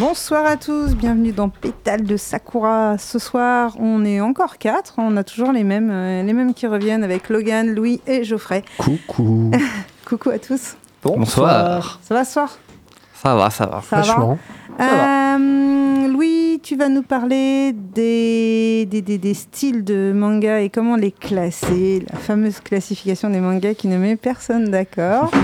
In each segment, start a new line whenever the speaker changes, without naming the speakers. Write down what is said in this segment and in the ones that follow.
Bonsoir à tous, bienvenue dans Pétale de Sakura. Ce soir, on est encore quatre, on a toujours les mêmes, euh, les mêmes qui reviennent avec Logan, Louis et Geoffrey.
Coucou.
Coucou à tous.
Bonsoir.
Ça va ce soir?
Ça va, ça va.
Ça va?
Franchement.
Euh, Louis, tu vas nous parler des, des, des- des styles de manga et comment les classer, la fameuse classification des mangas qui ne met personne d'accord.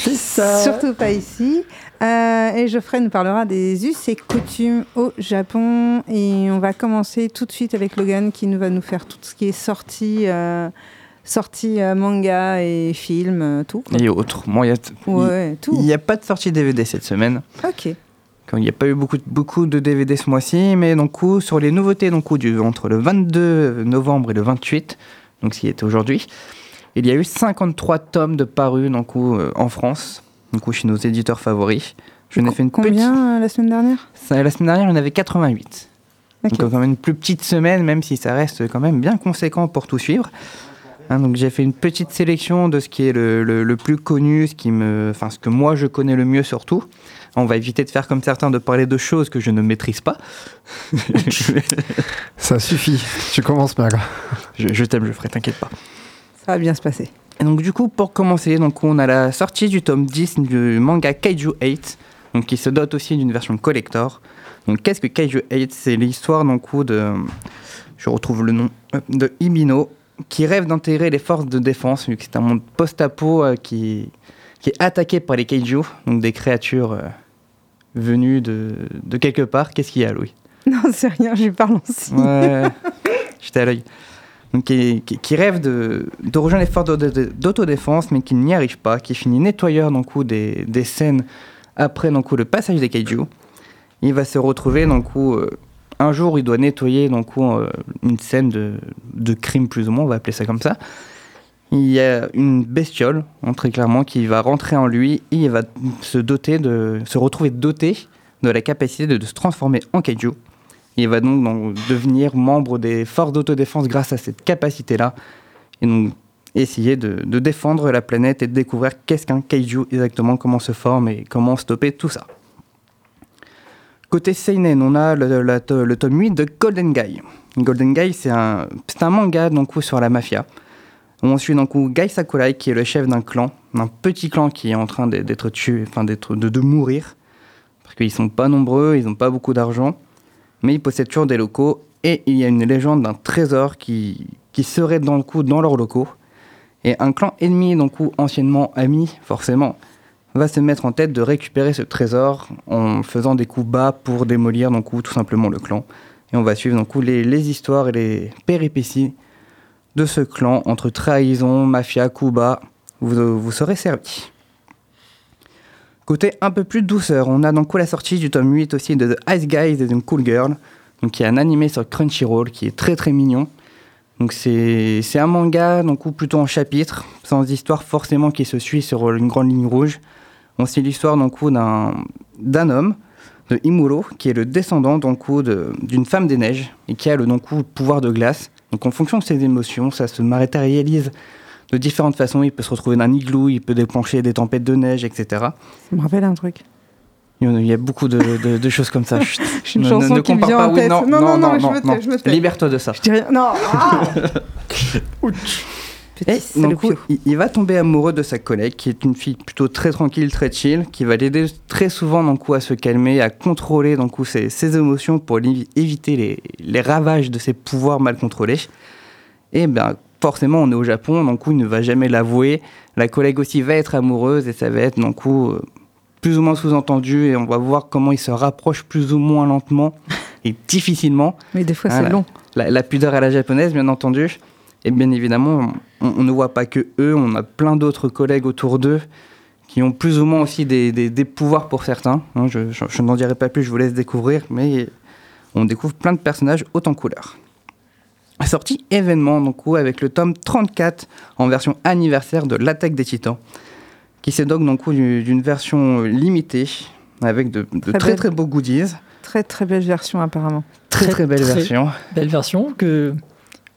C'est ça.
Surtout pas ici. Euh, et Geoffrey nous parlera des us et coutumes au Japon. Et on va commencer tout de suite avec Logan qui nous va nous faire tout ce qui est sorti, euh, sorti euh, manga et film, tout. quoi.
Et autres. Bon, il y a t-
Ouais,
n'y a pas de sortie DVD cette semaine.
Ok.
Il n'y a pas eu beaucoup, de- beaucoup de DVD ce mois-ci, mais donc coup, sur les nouveautés donc, coup, du, entre le 22 novembre et le 28, donc ce qui était aujourd'hui, il y a eu 53 tomes de parus donc, coup, en France, donc, coup, chez nos éditeurs favoris. Je n'ai fait une.
Combien euh, la semaine dernière?
Ça, la semaine dernière, il y en avait 88.
Ok.
Donc quand même une plus petite semaine, même si ça reste quand même bien conséquent pour tout suivre. Hein, donc j'ai fait une petite sélection de ce qui est le, le- le plus connu, ce qui me, enfin ce que moi je connais le mieux surtout. On va éviter de faire comme certains de parler de choses que je ne maîtrise pas.
Ça suffit, tu commences mal.
je je t'aime, je ferai, t'inquiète pas.
Ça va bien se passer.
Et donc du coup, pour commencer, donc on a la sortie du tome 10 du manga Kaiju 8, donc qui se dote aussi d'une version collector. Donc qu'est-ce que Kaiju 8 C'est l'histoire d'un coup de, je retrouve le nom, hop, de Ibino, qui rêve d'intégrer les forces de défense, vu que c'est un monde post-apo euh, qui, qui est attaqué par les Kaiju, donc des créatures euh, venues de, de quelque part. Qu'est-ce qu'il y a, Louis?
Non, c'est rien, je lui parle aussi.
Ouais, j'étais à l'œil. Qui, rêve de, de rejoindre les forces d'auto- d'autodéfense, mais qui n'y arrive pas, qui finit nettoyeur coup des, des scènes après d'un coup, le passage des kaiju. Il va se retrouver coup, euh, un jour, il doit nettoyer coup, euh, une scène de, de crime plus ou moins, on va appeler ça comme ça. Il y a une bestiole, très clairement, qui va rentrer en lui et il va se doter de, se retrouver doté de la capacité de, de se transformer en kaiju. Il va donc, devenir membre des forces d'autodéfense grâce à cette capacité-là. Et donc essayer de, défendre la planète et de découvrir qu'est-ce qu'un kaiju exactement, comment se forme et comment stopper tout ça. Côté Seinen, on a le, tome 8 de Golden Guy. Golden Guy, c'est un, un manga donc, sur la mafia. On suit donc Guy Sakurai, qui est le chef d'un clan, d'un petit clan qui est en train d'être- tué, enfin de, de mourir. Parce qu'ils sont pas nombreux, ils n'ont pas beaucoup d'argent mais ils possèdent toujours des locaux et il y a une légende d'un trésor qui, serait dans le coup dans leurs locaux. Et un clan ennemi, donc coup anciennement ami, forcément, va se mettre en tête de récupérer ce trésor en faisant des coups bas pour démolir donc coup tout simplement le clan. Et on va suivre donc les, les histoires et les péripéties de ce clan entre trahison, mafia, coups bas. Vous, vous serez servi. Côté un peu plus douceur, on a donc la sortie du tome 8 aussi de The Ice Guys and the Cool Girl, donc qui est un animé sur Crunchyroll qui est très très mignon. Donc c'est un manga donc ou plutôt en chapitre, sans histoire forcément qui se suit sur une grande ligne rouge. On suit l'histoire donc d'un homme de Imuro qui est le descendant donc ou de- d'une femme des neiges et qui a le donc ou pouvoir de glace. Donc en fonction de ses émotions, ça se matérialise de différentes façons. Il peut se retrouver dans un igloo, il peut déclencher des tempêtes de neige, etc.
Ça me rappelle un truc.
Il y a- beaucoup de, de- de choses comme ça.
J'ai une
Ne-
chanson
ne
qui me
compare
vient
pas,
en
oui,
tête.
non,
non, non,
non,
non, je
non,
me tais,
non.
je me tais.
Libère-toi de ça.
Je dis rien. Non. Ah Petit
Et donc,
salopio.
il, il va tomber amoureux de sa collègue, qui est une fille plutôt très tranquille, très chill, qui va l'aider très souvent donc, coup, à se calmer, à contrôler donc, coup, ses, ses émotions pour éviter les, les ravages de ses pouvoirs mal contrôlés. Et bien, forcément, on est au Japon, donc coup, il ne va jamais l'avouer. La collègue aussi va être amoureuse et ça va être donc, coup, euh, plus ou moins sous-entendu et on va voir comment ils se rapprochent plus ou moins lentement et difficilement.
Mais des fois, c'est long.
La, la pudeur à la japonaise, bien entendu. Et bien évidemment, on, on ne voit pas que eux, on a plein d'autres collègues autour d'eux qui ont plus ou moins aussi des, des- des pouvoirs pour certains. hein. je je- je n'en dirai pas plus, je vous laisse découvrir, mais on découvre plein de personnages haut en couleur. Sortie événement, donc, avec le tome 34 en version anniversaire de l'attaque des titans, qui s'est donc, donc du- d'une version limitée avec de, de
Très
très beaux goodies.
Très très belle version apparemment.
Très très, belle
très-
version.
Belle version que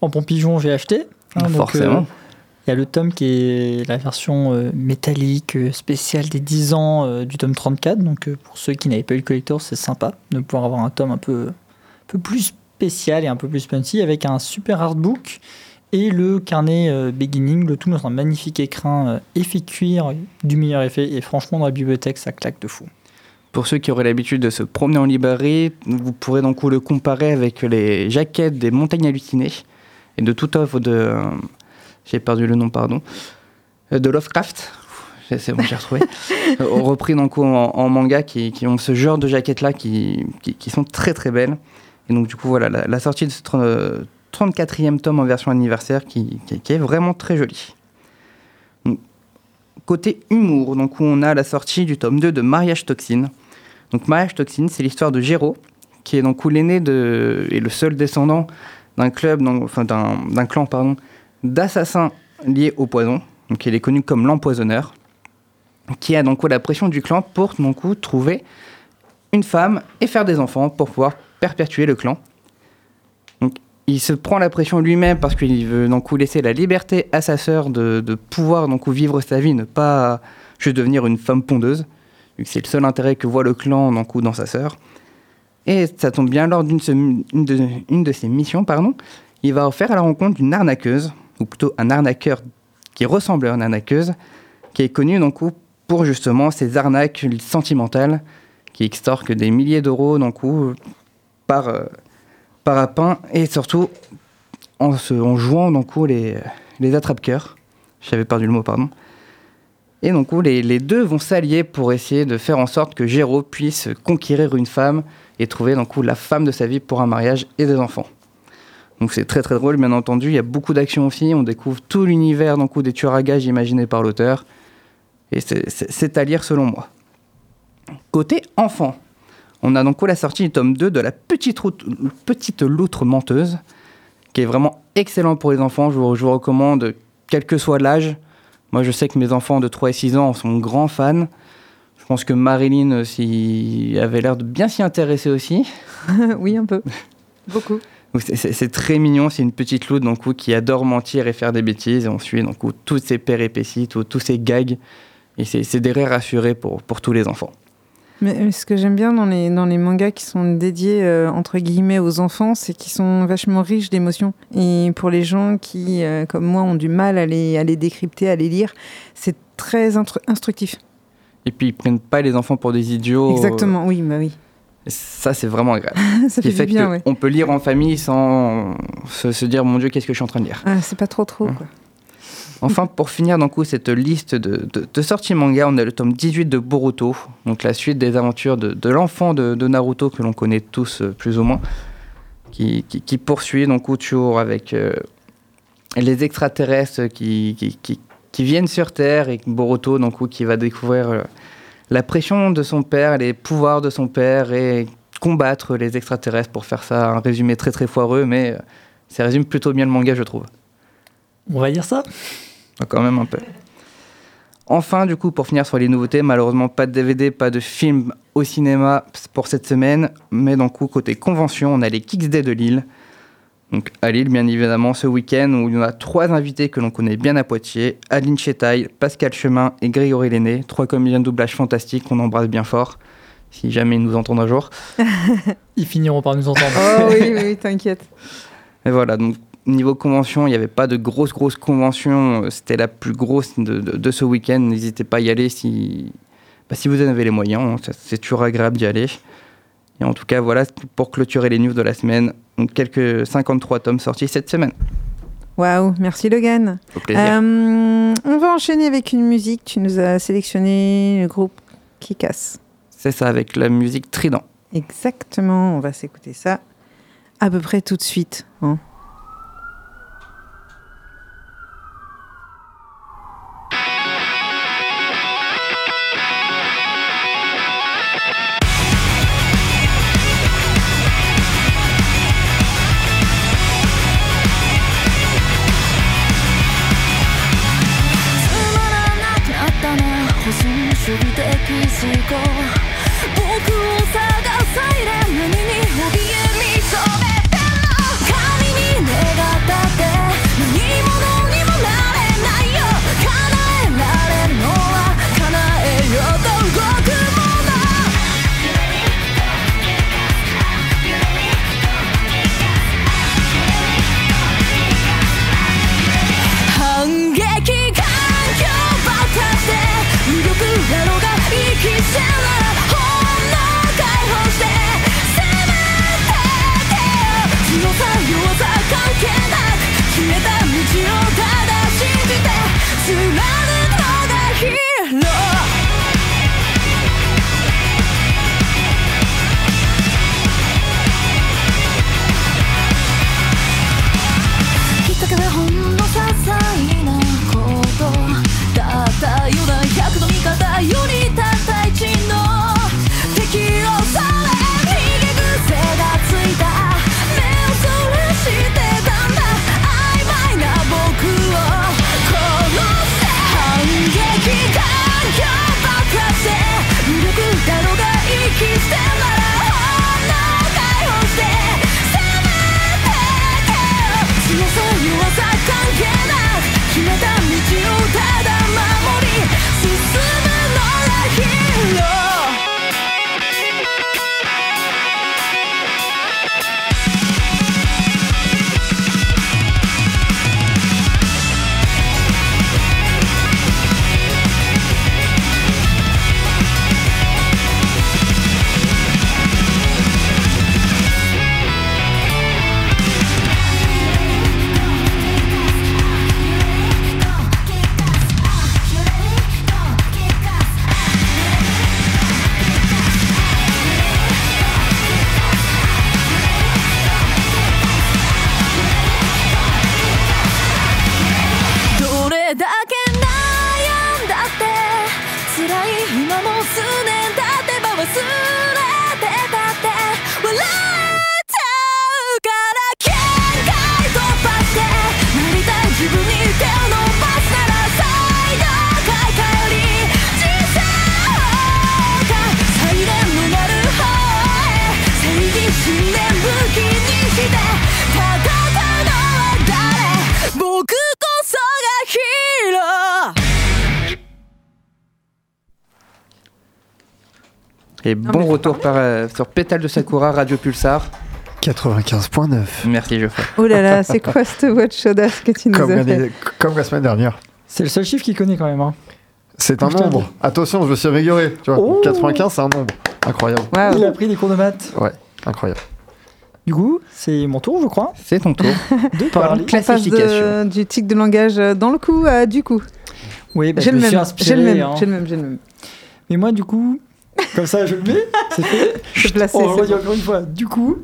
en bon pigeon j'ai acheté. hein, donc,
Forcément.
euh, Il y a le tome qui est la version euh, métallique euh, spéciale des 10 ans euh, du tome 34. Donc pour ceux qui n'avaient pas eu le collector, c'est sympa de pouvoir avoir un tome un peu, un peu plus spécial et un peu plus punchy avec un super artbook et le carnet Beginning, le tout dans un magnifique écrin effet cuir du meilleur effet. Et franchement, dans la bibliothèque, ça claque de fou.
Pour ceux qui auraient l'habitude de se promener en librairie, vous pourrez donc le comparer avec les jaquettes des montagnes hallucinées et de toute œuvre de. j'ai perdu le nom, pardon. De Lovecraft. C'est bon, j'ai retrouvé. repris donc en, manga qui, ont ce genre de jaquettes-là qui, qui, sont très très belles. Et donc, du coup, voilà, la, sortie de ce 34e tome en version anniversaire qui, est vraiment très jolie. côté humour, donc on a la sortie du tome 2 de Mariage Toxine. Donc Mariage Toxine, c'est l'histoire de Géraud, qui est donc l'aîné et le seul descendant d'un club, enfin d'un clan pardon, d'assassins liés au poison. Donc il est connu comme l'empoisonneur, qui a donc la pression du clan pour donc trouver une femme et faire des enfants pour pouvoir perpétuer le clan. Donc il se prend la pression lui-même parce qu'il veut donc laisser la liberté à sa sœur de, pouvoir donc vivre sa vie, ne pas juste devenir une femme pondeuse c'est le seul intérêt que voit le clan dans, dans sa sœur. Et ça tombe bien, lors d'une une de, une de ses missions, pardon, il va faire à la rencontre d'une arnaqueuse, ou plutôt un arnaqueur qui ressemble à une arnaqueuse, qui est connu donc, pour justement ses arnaques sentimentales, qui extorquent des milliers d'euros par, euh, et surtout en, se, en jouant donc, les, les attrape-coeurs. J'avais perdu le mot, pardon. Et donc les, les deux vont s'allier pour essayer de faire en sorte que Géraud puisse conquérir une femme et trouver donc, la femme de sa vie pour un mariage et des enfants. Donc c'est très très drôle, bien entendu. Il y a beaucoup d'action aussi. On découvre tout l'univers donc, des tueurs à gages imaginés par l'auteur. Et c'est à lire selon moi. Côté enfant, on a donc la sortie du tome 2 de La Petite, route, petite Loutre Menteuse, qui est vraiment excellent pour les enfants. Je vous, je vous recommande, quel que soit l'âge, moi, je sais que mes enfants de 3 et 6 ans sont grands fans. Je pense que Marilyn euh, avait l'air de bien s'y intéresser aussi.
oui, un peu. Beaucoup.
C'est très mignon, c'est une petite loutre donc, qui adore mentir et faire des bêtises. Et on suit donc, toutes ses péripéties, tous ses gags. Et c'est des rires rassurés pour, pour tous les enfants.
Mais ce que j'aime bien dans les, dans les mangas qui sont dédiés, euh, entre guillemets, aux enfants, c'est qu'ils sont vachement riches d'émotions. Et pour les gens qui, euh, comme moi, ont du mal à les, à les décrypter, à les lire, c'est très instructif.
Et puis, ils prennent pas les enfants pour des idiots.
Exactement, oui, bah oui.
Ça, c'est vraiment agréable.
ça fait, bien,
On peut lire en famille sans se, dire, mon Dieu, qu'est-ce que je suis en train de lire.
Ah, c'est pas trop trop, quoi.
Enfin, pour finir coup, cette liste de, sorties manga, on a le tome 18 de Boruto, donc la suite des aventures de, l'enfant de, Naruto que l'on connaît tous euh, plus ou moins, qui, poursuit donc toujours avec euh, les extraterrestres qui, qui, viennent sur Terre et Boruto donc, qui va découvrir euh, la pression de son père, les pouvoirs de son père et combattre les extraterrestres pour faire ça un résumé très très foireux, mais ça résume plutôt bien le manga, je trouve.
On va dire ça?
Quand même un peu. Enfin, du coup, pour finir sur les nouveautés, malheureusement, pas de DVD, pas de film au cinéma pour cette semaine. Mais donc, côté convention, on a les Kicks Day de Lille. Donc, à Lille, bien évidemment, ce week-end, où il y a trois invités que l'on connaît bien à Poitiers Adeline Chetaille, Pascal Chemin et Grégory Lenné. Trois comédiens de doublage fantastiques qu'on embrasse bien fort, si jamais ils nous entendent un jour.
ils finiront par nous entendre.
oh oui, oui, t'inquiète.
Et voilà, donc niveau convention, il n'y avait pas de grosse, grosse convention. C'était la plus grosse de, ce week-end. N'hésitez pas à y aller si, bah, si vous en avez les moyens. Hein. C'est toujours agréable d'y aller. Et en tout cas, voilà pour clôturer les news de la semaine. Donc, quelques 53 tomes sortis cette semaine.
Waouh, merci Logan.
Au plaisir.
Euh, on va enchaîner avec une musique. Tu nous as sélectionné le groupe qui casse.
C'est ça, avec la musique Trident.
Exactement, on va s'écouter ça à peu près tout de suite. Hein.
Et bon retour par, euh, sur Pétale de Sakura, Radio Pulsar.
95.9.
Merci Geoffrey.
Oh là là, c'est quoi cette watch audace que tu nous
Comme,
as fait
comme la semaine dernière.
C'est le seul chiffre qu'il connaît quand même. hein.
C'est un nombre. Attention, je me suis amélioré. Tu vois,
Oh
95, c'est un nombre. Incroyable.
Waouh.
Il a pris des cours de maths.
Ouais, incroyable.
Du coup, c'est mon tour, je crois,
C'est ton tour.
de parler.
On passe
Classification.
de- du tic de langage dans le coup à du coup.
Oui, bah,
le j'ai le même,
hein.
j'ai le même, j'ai le même.
Mais moi, du coup, comme ça, je le mets. C'est fait.
Je placer.
On redit encore une fois. Du coup,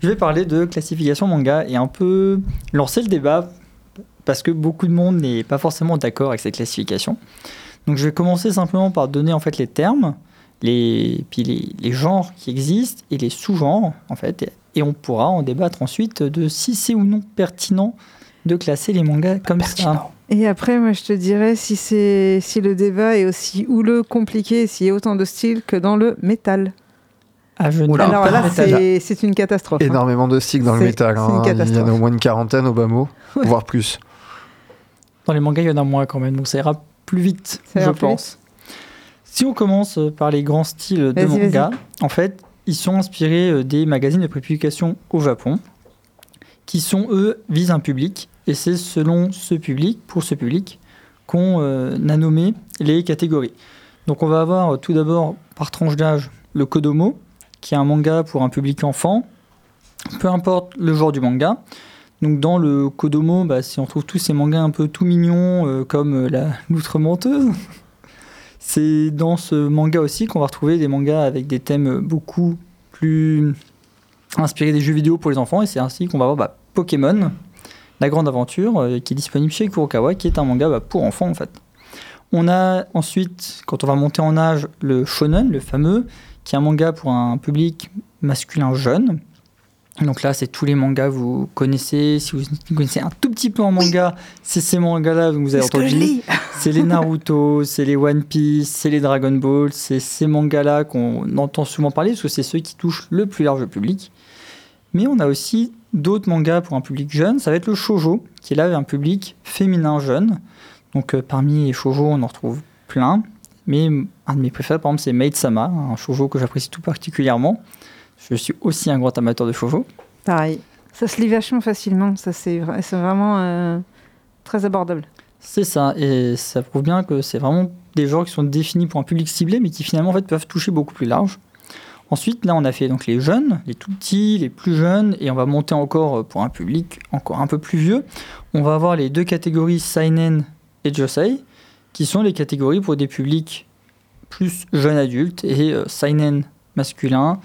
je vais parler de classification manga et un peu lancer le débat parce que beaucoup de monde n'est pas forcément d'accord avec cette classification. Donc, je vais commencer simplement par donner en fait les termes, les puis les, les genres qui existent et les sous-genres en fait, et, et on pourra en débattre ensuite de si c'est ou non pertinent de classer les mangas comme ça.
Et après, moi, je te dirais si c'est si le débat est aussi houleux, compliqué, s'il y a autant de styles que dans le métal.
Ah, je
Oula.
Alors là, c'est c'est une catastrophe. hein.
Énormément de styles dans le métal.
c'est
hein.
une
Il y en a
catastrophe.
au moins une quarantaine au bas mot, voire plus.
Dans les mangas, il y en a moins quand même, donc ça ira plus vite,
Ça
je pense. Si on commence par les grands styles de
Vas-y,
manga, en fait, ils sont inspirés euh, des magazines de prépublication au Japon, qui sont, eux, visent un public, et c'est selon ce public, pour ce public, qu'on euh, a nommé les catégories. Donc on va avoir tout d'abord, par tranche d'âge, le Kodomo, qui est un manga pour un public enfant, peu importe le genre du manga. Donc dans le Kodomo, bah, si on trouve tous ces mangas un peu tout mignons, euh, comme euh, la loutre menteuse, c'est dans ce manga aussi qu'on va retrouver des mangas avec des thèmes beaucoup plus inspirés des jeux vidéo pour les enfants, et c'est ainsi qu'on va avoir bah, Pokémon, la grande aventure, euh, qui est disponible chez Kurokawa, qui est un manga bah, pour enfants en fait. On a ensuite, quand on va monter en âge, le shonen, le fameux, qui est un manga pour un public masculin jeune. Donc là, c'est tous les mangas que vous connaissez. Si vous connaissez un tout petit peu en manga, c'est ces mangas-là que vous avez entendu. C'est les Naruto, c'est les One Piece, c'est les Dragon Ball, c'est ces mangas-là qu'on entend souvent parler parce que c'est ceux qui touchent le plus large public. Mais on a aussi d'autres mangas pour un public jeune. Ça va être le shoujo, qui est là un public féminin jeune. Donc euh, parmi les shoujo, on en retrouve plein. Mais un de mes préférés, par exemple, c'est Maid Sama, un shoujo que j'apprécie tout particulièrement. Je suis aussi un grand amateur de shoujo.
Pareil. Ça se lit vachement facilement. Ça, c'est vraiment euh, très abordable.
C'est ça, et ça prouve bien que c'est vraiment des genres qui sont définis pour un public ciblé, mais qui finalement en fait, peuvent toucher beaucoup plus large. Ensuite, là, on a fait donc les jeunes, les tout petits, les plus jeunes, et on va monter encore euh, pour un public encore un peu plus vieux. On va avoir les deux catégories Seinen et Josei, qui sont les catégories pour des publics plus jeunes adultes, et euh, Seinen masculin,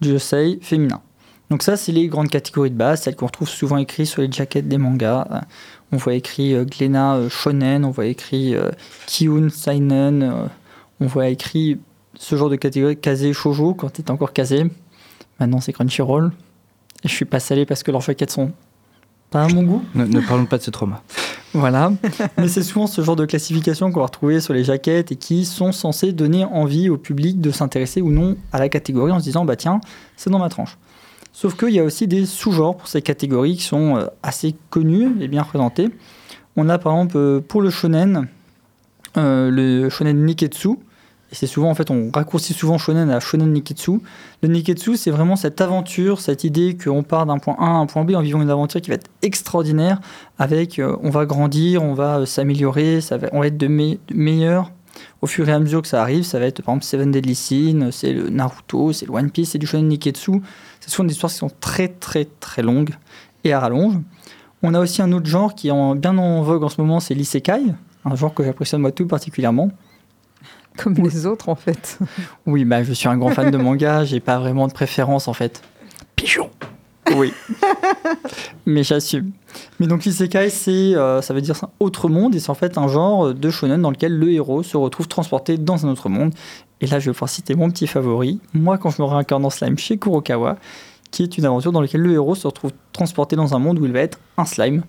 Josei féminin. Donc ça, c'est les grandes catégories de base, celles qu'on retrouve souvent écrites sur les jaquettes des mangas. On voit écrit euh, Glénat euh, Shonen, on voit écrit euh, Kiun Seinen, on voit écrit ce genre de catégorie Kaze Shoujo quand t'es encore Kaze. Maintenant, c'est Crunchyroll. Et je suis pas salé parce que leurs jaquettes sont pas à mon goût.
Ne, ne parlons pas de ce trauma.
Voilà. Mais c'est souvent ce genre de classification qu'on va retrouver sur les jaquettes et qui sont censées donner envie au public de s'intéresser ou non à la catégorie en se disant bah tiens, c'est dans ma tranche. Sauf qu'il y a aussi des sous-genres pour ces catégories qui sont euh, assez connus et bien représentés. On a par exemple euh, pour le shonen, euh, le shonen Niketsu. C'est souvent, en fait, on raccourcit souvent shonen à shonen Niketsu. Le Niketsu, c'est vraiment cette aventure, cette idée qu'on part d'un point A à un point B en vivant une aventure qui va être extraordinaire. Avec, euh, on va grandir, on va euh, s'améliorer, on va être de, me- meilleur au fur et à mesure que ça arrive. Ça va être par exemple Seven Deadly Sins, c'est le Naruto, c'est le One Piece, c'est du shonen Niketsu. C'est souvent des histoires qui sont très très très longues et à rallonge. On a aussi un autre genre qui est en- bien en vogue en ce moment, c'est l'isekai, un genre que j'apprécie moi tout particulièrement.
Comme les autres, en fait.
Oui, bah, je suis un grand fan de manga, j'ai pas vraiment de préférence en fait.
Pigeon
Oui. Mais j'assume. Mais donc l'isekai, c'est, euh, ça veut dire un autre monde, et c'est en fait un genre de shonen dans lequel le héros se retrouve transporté dans un autre monde. Et là, je vais pouvoir citer mon petit favori, moi quand je me réincarne en slime chez Kurokawa, qui est une aventure dans laquelle le héros se retrouve transporté dans un monde où il va être un slime,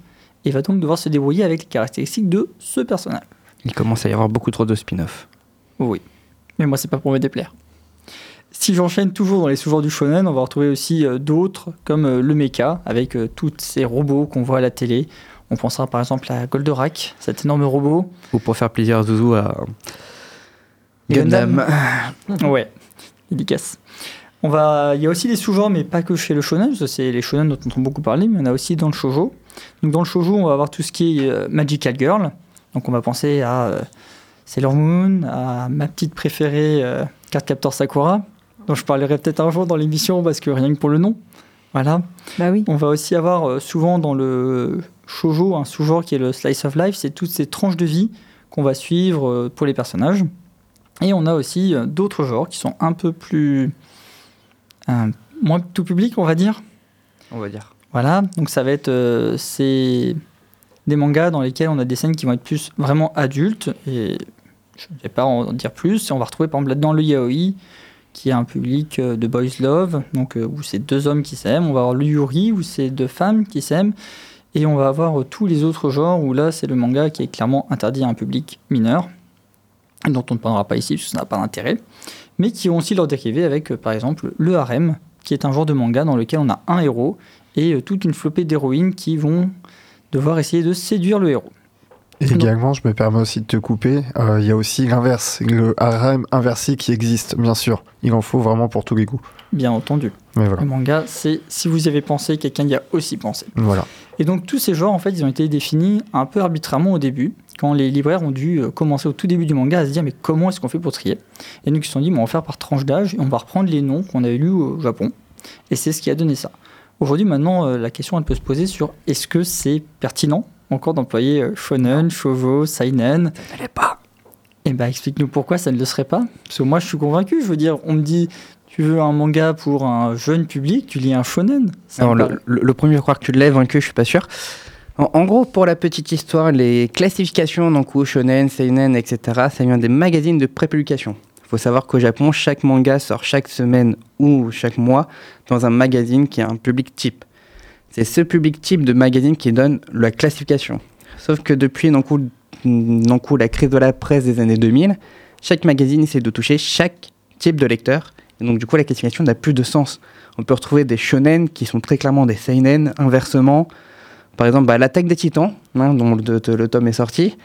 et va donc devoir se débrouiller avec les caractéristiques de ce personnage.
Il commence à y avoir beaucoup trop de spin-off.
Oui. Mais moi, c'est pas pour me déplaire. Si j'enchaîne toujours dans les sous-genres du shonen, on va retrouver aussi euh, d'autres, comme euh, le mecha, avec euh, tous ces robots qu'on voit à la télé. On pensera par exemple à Goldorak, cet énorme robot.
Ou pour faire plaisir à Zouzou à
Gundam.
Gundam.
Ouais, dédicace. On va, il y a aussi des sous-genres, mais pas que chez le shonen, parce que c'est les shonen dont on entend beaucoup parler, mais on a aussi dans le shoujo. Donc dans le shoujo, on va avoir tout ce qui est Magical Girl. Donc on va penser à Sailor Moon, à ma petite préférée euh, Cardcaptor Sakura, dont je parlerai peut-être un jour dans l'émission parce que rien que pour le nom. Voilà.
Bah oui.
On va aussi avoir euh, souvent dans le shoujo un sous-genre qui est le slice of life, c'est toutes ces tranches de vie qu'on va suivre euh, pour les personnages. Et on a aussi euh, d'autres genres qui sont un peu plus euh, moins tout public, on va dire.
On va dire.
Voilà, donc ça va être euh, c'est des mangas dans lesquels on a des scènes qui vont être plus vraiment adultes et je ne vais pas en dire plus. On va retrouver par exemple là-dedans le yaoi qui est un public euh, de boys love, donc euh, où c'est deux hommes qui s'aiment. On va avoir le yuri où c'est deux femmes qui s'aiment et on va avoir euh, tous les autres genres où là c'est le manga qui est clairement interdit à un public mineur dont on ne parlera pas ici parce que ça n'a pas d'intérêt, mais qui ont aussi leur dérivé avec par exemple le harem qui est un genre de manga dans lequel on a un héros et toute une flopée d'héroïnes qui vont devoir essayer de séduire le héros.
Également, je me permets aussi de te couper, euh, il y a aussi l'inverse, le harem inversé qui existe, bien sûr. Il en faut vraiment pour tous les goûts.
Bien entendu.
Mais voilà.
Le manga, c'est si vous y avez pensé, quelqu'un y a aussi pensé.
Voilà.
Et donc tous ces genres, en fait, ils ont été définis un peu arbitrairement au début, quand les libraires ont dû euh, commencer au tout début du manga à se dire mais comment est-ce qu'on fait pour trier? Et donc ils se sont dit on va faire par tranche d'âge et on va reprendre les noms qu'on avait lus au Japon. Et c'est ce qui a donné ça. Aujourd'hui, maintenant, euh, la question elle peut se poser sur est-ce que c'est pertinent encore d'employer euh, shonen, shoujo, seinen
Ça n'allait pas.
Eh ben, explique-nous pourquoi ça ne le serait pas. Parce que moi, je suis convaincu. Je veux dire, on me dit, tu veux un manga pour un jeune public, tu lis un shonen.
Le,
paraît-
le- le premier, je crois que tu l'as vaincu, je suis pas sûr. En, en gros, pour la petite histoire, les classifications, donc ou shonen, seinen, etc., ça vient des magazines de prépublication. Il faut savoir qu'au Japon, chaque manga sort chaque semaine ou chaque mois dans un magazine qui a un public type. C'est ce public type de magazine qui donne la classification. Sauf que depuis donc, la crise de la presse des années 2000, chaque magazine essaie de toucher chaque type de lecteur. Et donc, du coup, la classification n'a plus de sens. On peut retrouver des shonen qui sont très clairement des seinen, inversement. Par exemple, bah, l'attaque des titans, hein, dont le, tome est sorti,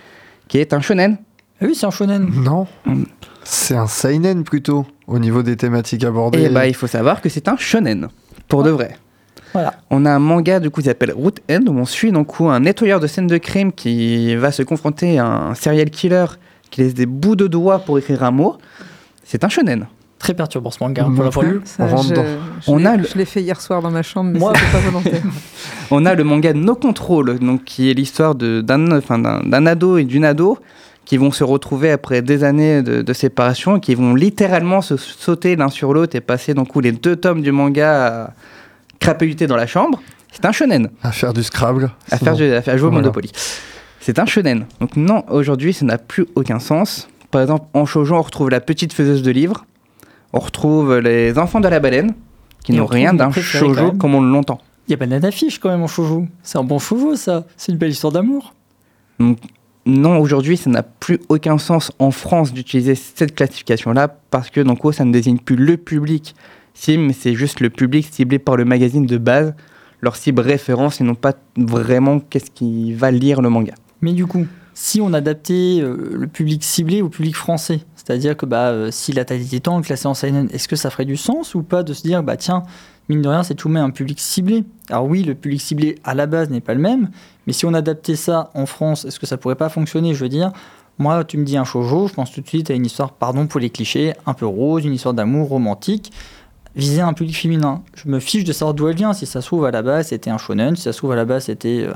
qui est un shonen.
Ah oui, c'est un shonen.
Non,
Mm.
c'est un seinen plutôt, au niveau des thématiques abordées.
Et bah, il faut savoir que c'est un shonen, pour de vrai.
Voilà.
On a un manga du coup qui s'appelle Root End où on suit donc un nettoyeur de scènes de crime qui va se confronter à un serial killer qui laisse des bouts de doigts pour écrire un mot, c'est un shonen.
Très perturbant ce manga. Pour la
plus.
première.
Ça,
On rentre
je,
dedans.
je
On
l'ai-
a le-
je l'ai fait hier soir dans ma chambre, mais
Moi-
c'était pas volontaire.
On a le manga No Control, donc qui est l'histoire de- d'un enfin, d'un- d'un ado et d'une ado qui vont se retrouver après des années de, de séparation et qui vont littéralement se sauter l'un sur l'autre et passer donc les deux tomes du manga à crapahuter dans la chambre. C'est un shonen.
À faire du Scrabble.
à faire,
bon.
du- à faire jouer au
Voilà.
Monopoly. C'est un shonen. Donc non, aujourd'hui, ça n'a plus aucun sens. Par exemple, en shoujo, on retrouve la petite faiseuse de livres. On retrouve les enfants de la baleine, qui n'ont rien d'un shoujo comme on l'entend.
Il y a Banana Fish quand même en shoujo. C'est un bon shoujo ça. C'est une belle histoire d'amour.
Non, aujourd'hui, ça n'a plus aucun sens en France d'utiliser cette classification-là, parce que donc, oh, ça ne désigne plus le public cible, mais c'est juste le public ciblé par le magazine de base, leur cible référence, et non pas vraiment qu'est-ce qui va lire le manga.
Mais du coup, si on adaptait euh, le public ciblé au public français, c'est-à-dire que bah, euh, si la taille des titans est classée en seinen, est-ce que ça ferait du sens ou pas de se dire, bah tiens, mine de rien, c'est tout de même un public ciblé? Alors oui, le public ciblé à la base n'est pas le même, mais si on adaptait ça en France, est-ce que ça pourrait pas fonctionner? Je veux dire, moi, tu me dis un shoujo, je pense tout de suite à une histoire, pardon pour les clichés, un peu rose, une histoire d'amour romantique, visée à un public féminin. Je me fiche de savoir d'où elle vient. Si ça se trouve à la base, c'était un shonen, si ça se trouve à la base, c'était, euh,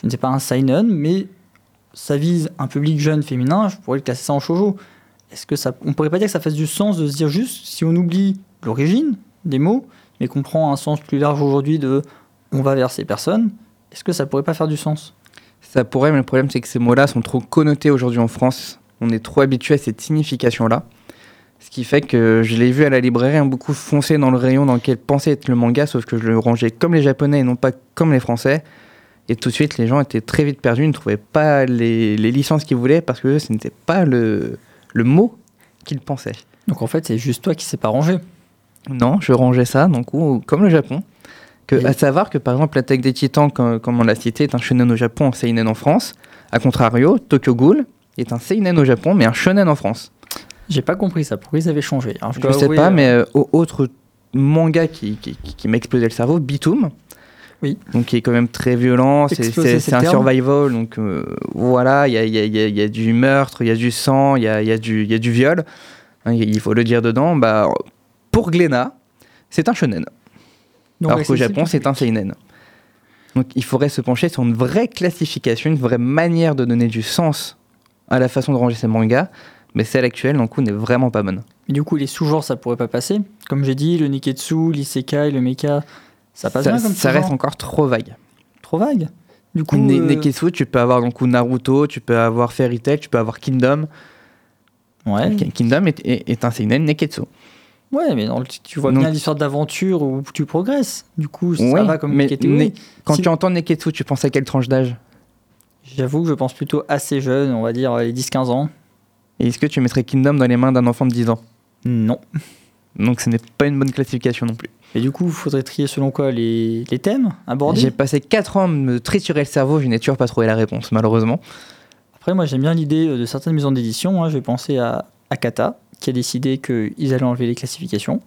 je ne sais pas, un seinen, mais ça vise un public jeune féminin, je pourrais le classer ça en shoujo. Est-ce que ça, on pourrait pas dire que ça fasse du sens de se dire juste si on oublie l'origine des mots, mais qu'on prend un sens plus large aujourd'hui de on va vers ces personnes, est-ce que ça pourrait pas faire du sens?
Ça pourrait, mais le problème, c'est que ces mots-là sont trop connotés aujourd'hui en France. On est trop habitué à cette signification-là. Ce qui fait que je l'ai vu à la librairie, un beaucoup foncer dans le rayon dans lequel pensait être le manga, sauf que je le rangeais comme les Japonais et non pas comme les Français. Et tout de suite, les gens étaient très vite perdus, ils ne trouvaient pas les, les licences qu'ils voulaient parce que ce n'était pas le, le mot qu'ils pensaient.
Donc en fait, c'est juste toi qui sais pas ranger.
Non, je rangeais ça, donc comme le Japon. Que,
Et-
À savoir que par exemple, l'attaque des titans, comme, comme on l'a cité, est un shonen au Japon, un seinen en France. A contrario, Tokyo Ghoul est un seinen au Japon, mais un shonen en France.
J'ai pas compris ça. Pourquoi ils avaient changé Alors,
Je
dois
sais
avouer,
pas,
euh,
mais euh, au- autre manga qui, qui, qui- qui m'a explosé le cerveau, Bitoom.
Oui.
Donc qui est quand même très violent, c'est- un survival, donc euh, voilà, il y a, y a- y a- y a du meurtre, il y a du sang, il y a, il y a du, il y a du viol, Hein, il faut le dire dedans. Bah, pour Glénat, c'est un shonen.
donc
Alors qu'au Japon, c'est un seinen. Donc il faudrait se pencher sur une vraie classification, une vraie manière de donner du sens à la façon de ranger ces mangas. Mais celle actuelle, d'un coup, n'est vraiment pas bonne.
Du coup, les sous-genres, ça pourrait pas passer. Comme j'ai dit, le Niketsu, l'isekai, le mecha, ça passe bien comme
ça reste encore trop vague.
Trop vague? Du coup,
Ne-
euh,
Neketsu, tu peux avoir donc Naruto, tu peux avoir Fairy Tail, tu peux avoir Kingdom.
ouais,
Ki- Kingdom est, est- est un seinen Neketsu.
ouais, mais tu vois
Donc-
bien l'histoire d'aventure où tu progresses. Du coup, ça
Ouais,
va comme
mais. Ne- Quand
Si-
tu entends Neketsu, tu penses à quelle tranche d'âge?
J'avoue que je pense plutôt assez jeune, on va dire euh, les 10-15 ans.
Et est-ce que tu mettrais Kingdom dans les mains d'un enfant de 10 ans?
Non.
Donc ce n'est pas une bonne classification non plus.
Et du coup, il faudrait trier selon quoi les, les thèmes abordés?
J'ai passé 4 ans à me triturer le cerveau, je n'ai toujours pas trouvé la réponse, malheureusement.
Après, moi, j'aime bien l'idée euh, de certaines maisons d'édition. hein. Je vais penser à Akata, qui a décidé qu'ils allaient enlever les classifications.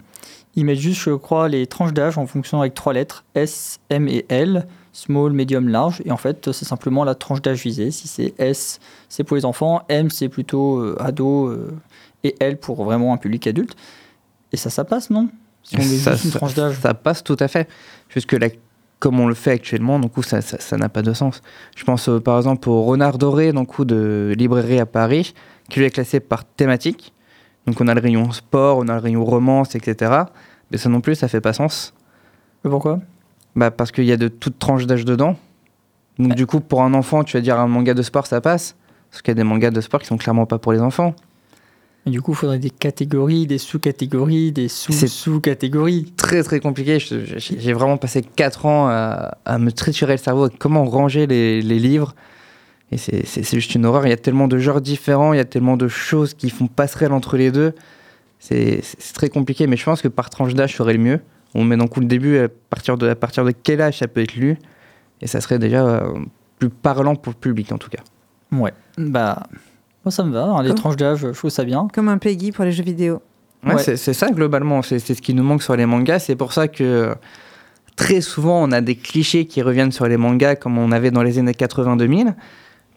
Ils mettent juste, je crois, les tranches d'âge en fonction avec trois lettres S, M et L, small, medium, large. Et en fait, c'est simplement la tranche d'âge visée. Si c'est S, c'est pour les enfants, M, c'est plutôt euh, ado, euh, et L pour vraiment un public adulte. Et ça, ça passe, non? Si on
ça,
une
ça-
tranche d'âge.
ça passe tout à fait. Jusque là, comme on le fait actuellement, donc ça ça ça n'a pas de sens. Je pense euh, par exemple au Renard Doré, donc coup de librairie à Paris, qui lui est classé par thématique. Donc on a le rayon sport, on a le rayon romance, etc. Mais ça non plus, ça fait pas sens.
Mais pourquoi?
Bah parce qu'il y a de toutes tranches d'âge dedans. Donc du coup, pour un enfant, tu vas dire un manga de sport, ça passe. Parce qu'il y a des mangas de sport qui sont clairement pas pour les enfants.
Et du coup, il faudrait des catégories, des sous-catégories, des
C'est-
sous-sous-catégories.
très très compliqué. J'ai vraiment passé 4 ans à, à me triturer le cerveau, à comment ranger les, les livres. Et c'est juste une horreur. Il y a tellement de genres différents, il y a tellement de choses qui font passerelle entre les deux. C'est très compliqué, mais je pense que par tranche d'âge serait le mieux. On met coup le début, à partir, de, à partir de quel âge ça peut être lu. Et ça serait déjà euh, plus parlant pour le public en tout cas.
Ouais. Bah, moi, ça me va. hein, Les tranches d'âge, je trouve ça bien.
Comme un Peggy pour les jeux vidéo.
Ouais,
Ouais.
c'est- ça globalement, c'est c'est ce qui nous manque sur les mangas. C'est pour ça que très souvent on a des clichés qui reviennent sur les mangas comme on avait dans les années 80-2000.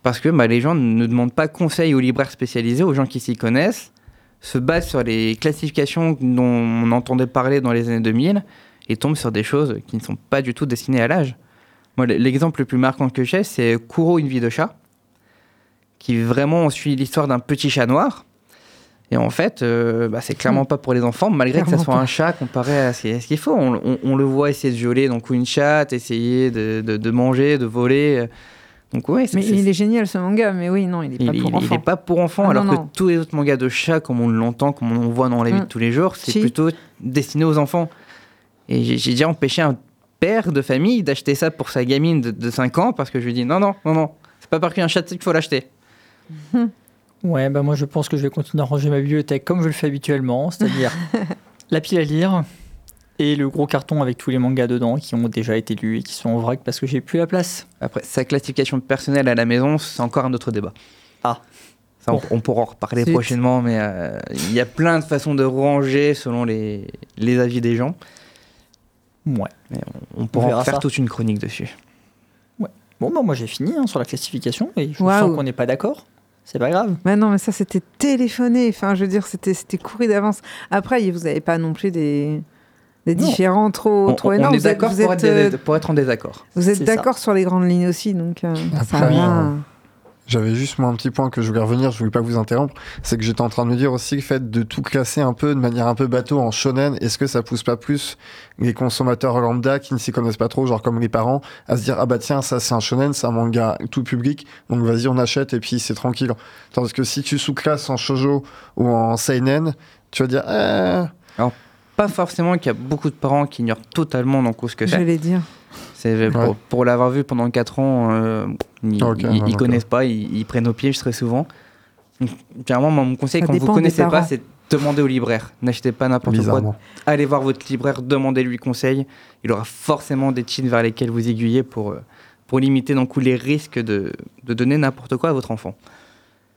Parce que bah, les gens ne demandent pas conseil aux libraires spécialisés, aux gens qui s'y connaissent, se basent sur les classifications dont on entendait parler dans les années 2000 et tombent sur des choses qui ne sont pas du tout destinées à l'âge. Moi, l'exemple le plus marquant que j'ai, c'est Kuro, une vie de chat, qui vraiment suit l'histoire d'un petit chat noir. Et en fait, euh, bah, c'est clairement pas pour les enfants, malgré que ça soit
pas.
un chat comparé à ce ce qu'il faut. On, on- on le voit essayer de violer donc une chatte, essayer de, de- de manger, de voler. Donc ouais,
Mais il est génial ce manga, mais oui, non, il est
il,
pas
il-
pour
il
enfants.
est pas pour enfants,
Ah,
alors
non,
que tous les autres mangas de chats, comme on l'entend, comme on voit dans la vie de
Mm.
tous les jours, c'est
Si.
plutôt destiné aux enfants. Et j'ai j'ai déjà empêché un père de famille d'acheter ça pour sa gamine de, de 5 ans parce que je lui dis non, non, non, non, c'est pas parce qu'il y a un chat qu'il faut l'acheter.
Ouais, bah moi je pense que je vais continuer à ranger ma bibliothèque comme je le fais habituellement, c'est-à-dire la pile à lire et le gros carton avec tous les mangas dedans qui ont déjà été lus et qui sont en vrac parce que j'ai plus la place.
Après, sa classification personnelle à la maison, c'est encore un autre débat.
Ah.
Ça, on,
Bon.
on pourra en reparler
Zut.
prochainement, mais euh, il y a plein de façons de ranger selon les, les avis des gens.
Ouais.
On pourra
verra
en faire
ça.
toute une chronique dessus.
Bon, bah moi j'ai fini hein, sur la classification et je
Waouh.
sens qu'on n'est pas d'accord. C'est pas grave.
Mais non, mais ça, c'était téléphoné. Enfin, je veux dire, c'était c'était couru d'avance. Après, vous n'avez pas non plus des, des
Non.
différents trop,
On,
trop
on
énormes.
est d'accord pour, être
euh,
pour être en désaccord.
Vous êtes d'accord sur les grandes lignes aussi, donc euh, ça
Après,
va.
J'avais juste moi un petit point que je voulais revenir, je voulais pas vous interrompre, c'est que j'étais en train de me dire aussi le fait de tout classer un peu de manière un peu bateau en shonen, est-ce que ça pousse pas plus les consommateurs lambda qui ne s'y connaissent pas trop, genre comme les parents, à se dire ah bah tiens ça c'est un shonen, c'est un manga tout public, donc vas-y on achète et puis c'est tranquille. Tandis que si tu sous-classes en shojo ou en seinen, tu vas dire eh,
Pas forcément qu'il y a beaucoup de parents qui ignorent totalement donc ce que c'est.
J'allais dire.
C'est pour,
Ouais.
pour l'avoir vu pendant 4 ans, euh, ils,
Ok,
ils-
ouais,
ils
d'accord.
connaissent pas, ils, ils prennent au piège très souvent. Donc, Clairement, moi, mon conseil,
Ça
quand vous
des
connaissez pas, c'est demander au libraire. N'achetez pas n'importe quoi. Allez voir votre libraire, demandez-lui conseil. Il aura forcément des titres vers lesquels vous aiguiller pour, euh, pour limiter donc, les risques de, de donner n'importe quoi à votre enfant.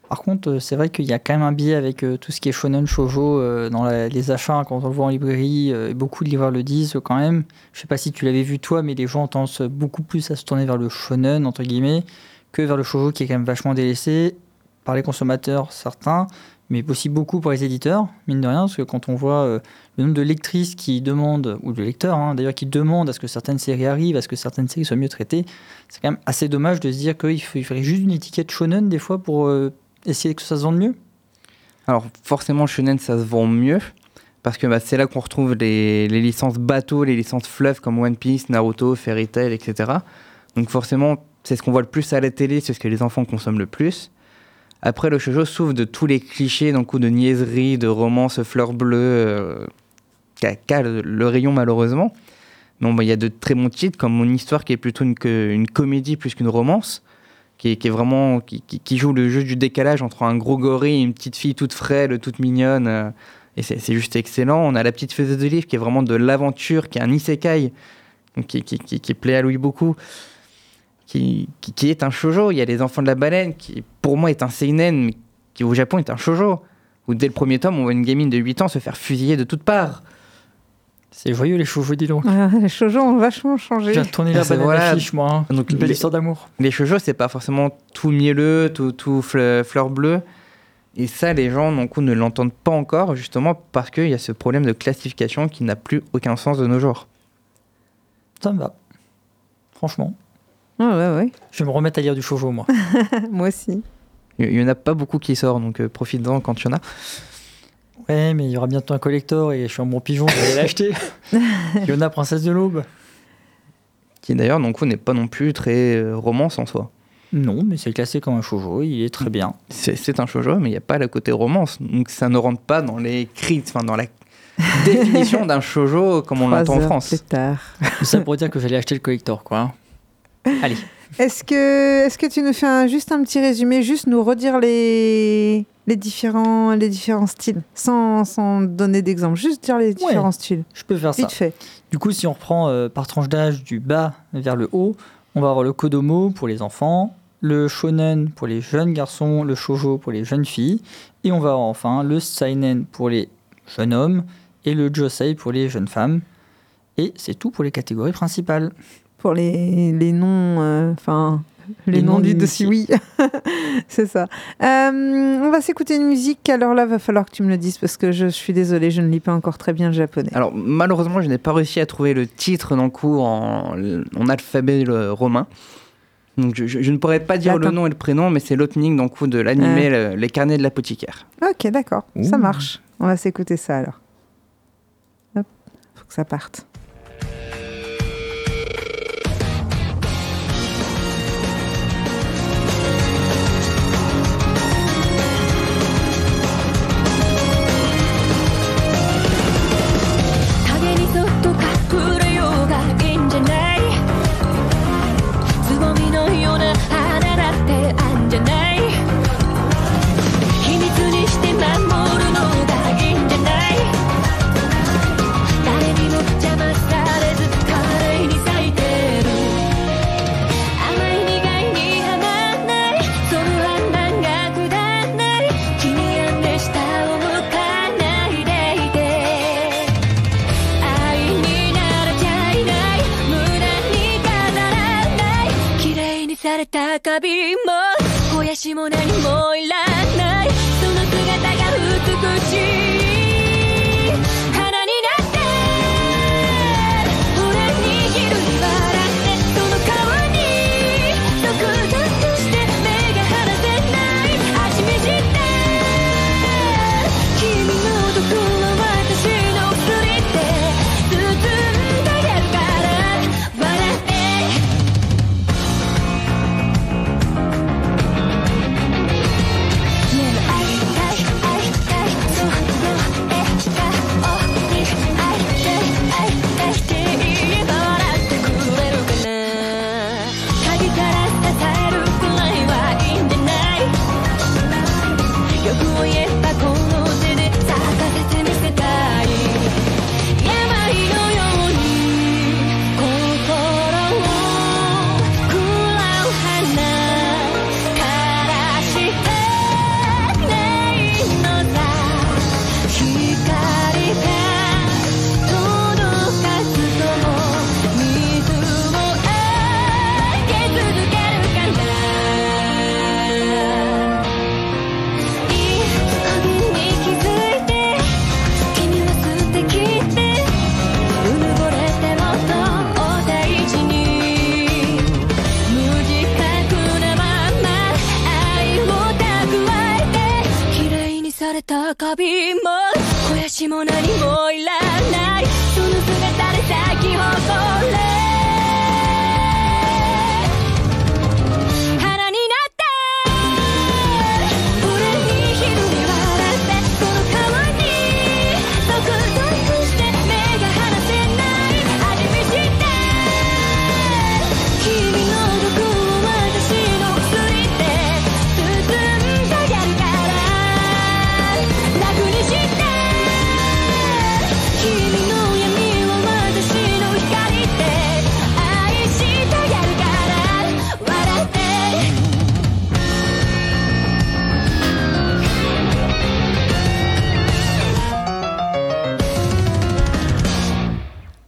Par contre, euh, c'est vrai qu'il y a quand même un biais avec euh, tout ce qui est shonen, shoujo euh, dans les achats quand on le voit en librairie. beaucoup de libraires le disent quand même. Je sais pas si tu l'avais vu toi, mais les gens ont tendance beaucoup plus à se tourner vers le shonen entre guillemets que vers le shoujo qui est quand même vachement délaissé par les consommateurs certains, mais aussi beaucoup par les éditeurs mine de rien, parce que quand on voit le nombre de lectrices qui demandent ou de lecteurs hein, d'ailleurs qui demandent à ce que certaines séries arrivent, à ce que certaines séries soient mieux traitées, c'est quand même assez dommage de se dire qu'il faudrait juste une étiquette shonen des fois pour essayer que ça se vende mieux?
Alors forcément, Shonen, ça se vend mieux. Parce que bah, c'est là qu'on retrouve les, licences bateaux, les licences fleuves comme One Piece, Naruto, Fairy Tail, etc. Donc forcément, c'est ce qu'on voit le plus à la télé, c'est ce que les enfants consomment le plus. Après, le shoujo souffre de tous les clichés, d'un coup de niaiserie, de romance fleur bleue, euh, qu'a le, rayon malheureusement. Mais bah, il y a de très bons titres, comme Mon Histoire, qui est plutôt une comédie plus qu'une romance, qui vraiment qui, qui- joue le jeu du décalage entre un gros gorille et une petite fille toute frêle, toute mignonne. euh, et c'est juste excellent. On a La Petite Faiseuse de Livre, qui est vraiment de l'aventure, qui est un isekai, qui, qui, plaît à Louis beaucoup. Qui, est un shoujo. Il y a Les Enfants de la Baleine, qui pour moi est un seinen, mais qui au Japon est un shoujo. Où dès le premier tome, on voit une gamine de 8 ans se faire fusiller de toutes parts.
C'est joyeux les chevaux, dis donc.
Ah, les shoujo ont vachement changé.
J'ai retourné la
Ah,
banane
voilà.
affiche, moi. hein.
Donc,
Une belle
les-
histoire d'amour.
Les shoujo, c'est pas forcément tout mielleux, tout, tout fle- fleur bleue. Et ça, les gens donc, ne l'entendent pas encore, justement parce qu'il y a ce problème de classification qui n'a plus aucun sens de nos jours.
Ça me va. Franchement.
Ah, ouais, ouais.
Je vais me remettre à lire du shoujo, moi.
Moi aussi.
Il y en a pas beaucoup qui sortent, donc euh, profite-en quand il y en a.
Ouais, mais il y aura bientôt un collector et je suis un bon pigeon, je vais l'acheter. Yona, princesse de l'aube.
Qui d'ailleurs, donc, n'est pas non plus très euh, romance en soi.
Non, mais c'est classé comme un shoujo, il est très bien.
C'est c'est un shoujo, mais il n'y a pas le côté romance. Donc ça ne rentre pas dans les cris, enfin dans la définition d'un shoujo comme on l'entend en France.
plus tard.
Tout ça pour dire que j'allais acheter le collector, quoi. Allez.
Est-ce que, est que tu nous fais un- juste un petit résumé, juste nous redire les, les, différents, les différents styles, sans, sans donner d'exemple, juste dire les différents styles,
Je peux faire ça.
fait.
Du coup, si on reprend euh, par tranche d'âge du bas vers le haut, on va avoir le kodomo pour les enfants, le shonen pour les jeunes garçons, le shoujo pour les jeunes filles, et on va avoir enfin le seinen pour les jeunes hommes et le josei pour les jeunes femmes. Et c'est tout pour les catégories principales.
Pour les, les noms, euh,
Les noms du dossier, oui. c'est ça. Euh, on va s'écouter une musique. Alors là, va falloir que tu me le dises parce que je suis désolée, je ne lis pas encore très bien le japonais.
Alors malheureusement, je n'ai pas réussi à trouver le titre d'un coup en, en alphabet le- romain. Donc je, je- je ne pourrais pas dire le nom et le prénom, mais c'est l'opening d'un coup de l'animé le- Les carnets de l'apothicaire.
Ok, d'accord. Ça marche. On va s'écouter ça alors. Hop, faut que ça parte.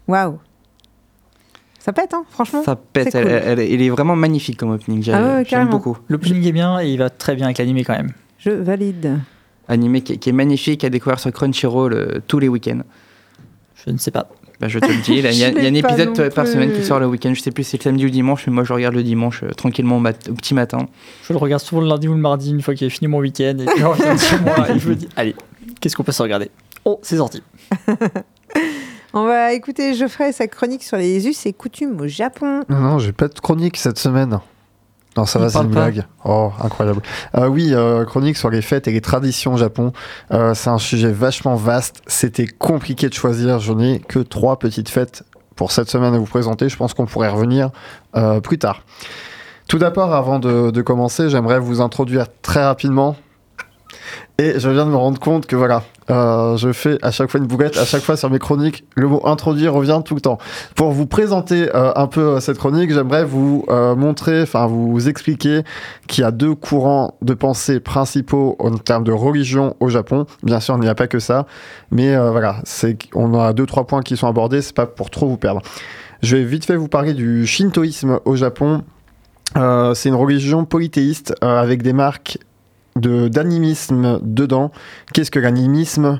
Waouh. Ça pète, hein, franchement.
Ça pète, elle,
cool.
elle- elle- il est vraiment magnifique comme opening. J'ai-
Ah ouais,
J'aime beaucoup.
L'opening est bien et il va très bien avec l'animé quand même.
Je valide.
Animé qui, est- qui est magnifique à découvrir sur Crunchyroll euh, tous les week-ends.
Je ne sais pas.
Bah, je te le dis, il y a, y un épisode par
plus.
semaine qui sort le week-end. Je sais plus si c'est le samedi ou le dimanche, mais moi je regarde le dimanche euh, tranquillement au, mat- au petit matin.
Je le regarde souvent le lundi ou le mardi une fois qu'il est fini mon week-end et puis je reviens chez moi et je me dis allez, qu'est-ce qu'on peut se regarder? Oh, c'est sorti.
On va écouter Geoffrey et sa chronique sur les us et coutumes au Japon.
Non, non, j'ai pas de chronique cette semaine. Non, ça
Il
va, c'est une
pas.
blague. Oh, incroyable. Euh, oui, euh, chronique sur les fêtes et les traditions au Japon. Euh, c'est un sujet vachement vaste. C'était compliqué de choisir. Je n'ai que trois petites fêtes pour cette semaine à vous présenter. Je pense qu'on pourrait revenir euh, plus tard. Tout d'abord, avant de, de commencer, j'aimerais vous introduire très rapidement. Et je viens de me rendre compte que voilà, euh, je fais à chaque fois une bouglette, à chaque fois sur mes chroniques, le mot introduire revient tout le temps. Pour vous présenter euh, un peu euh, cette chronique, j'aimerais vous montrer, enfin vous expliquer qu'il y a deux courants de pensée principaux en termes de religion au Japon. Bien sûr, il n'y a pas que ça, mais voilà, c'est on a deux trois points qui sont abordés, c'est pas pour trop vous perdre. Je vais vite fait vous parler du shintoïsme au Japon. C'est une religion polythéiste avec des marques d'animisme dedans. Qu'est-ce que l'animisme?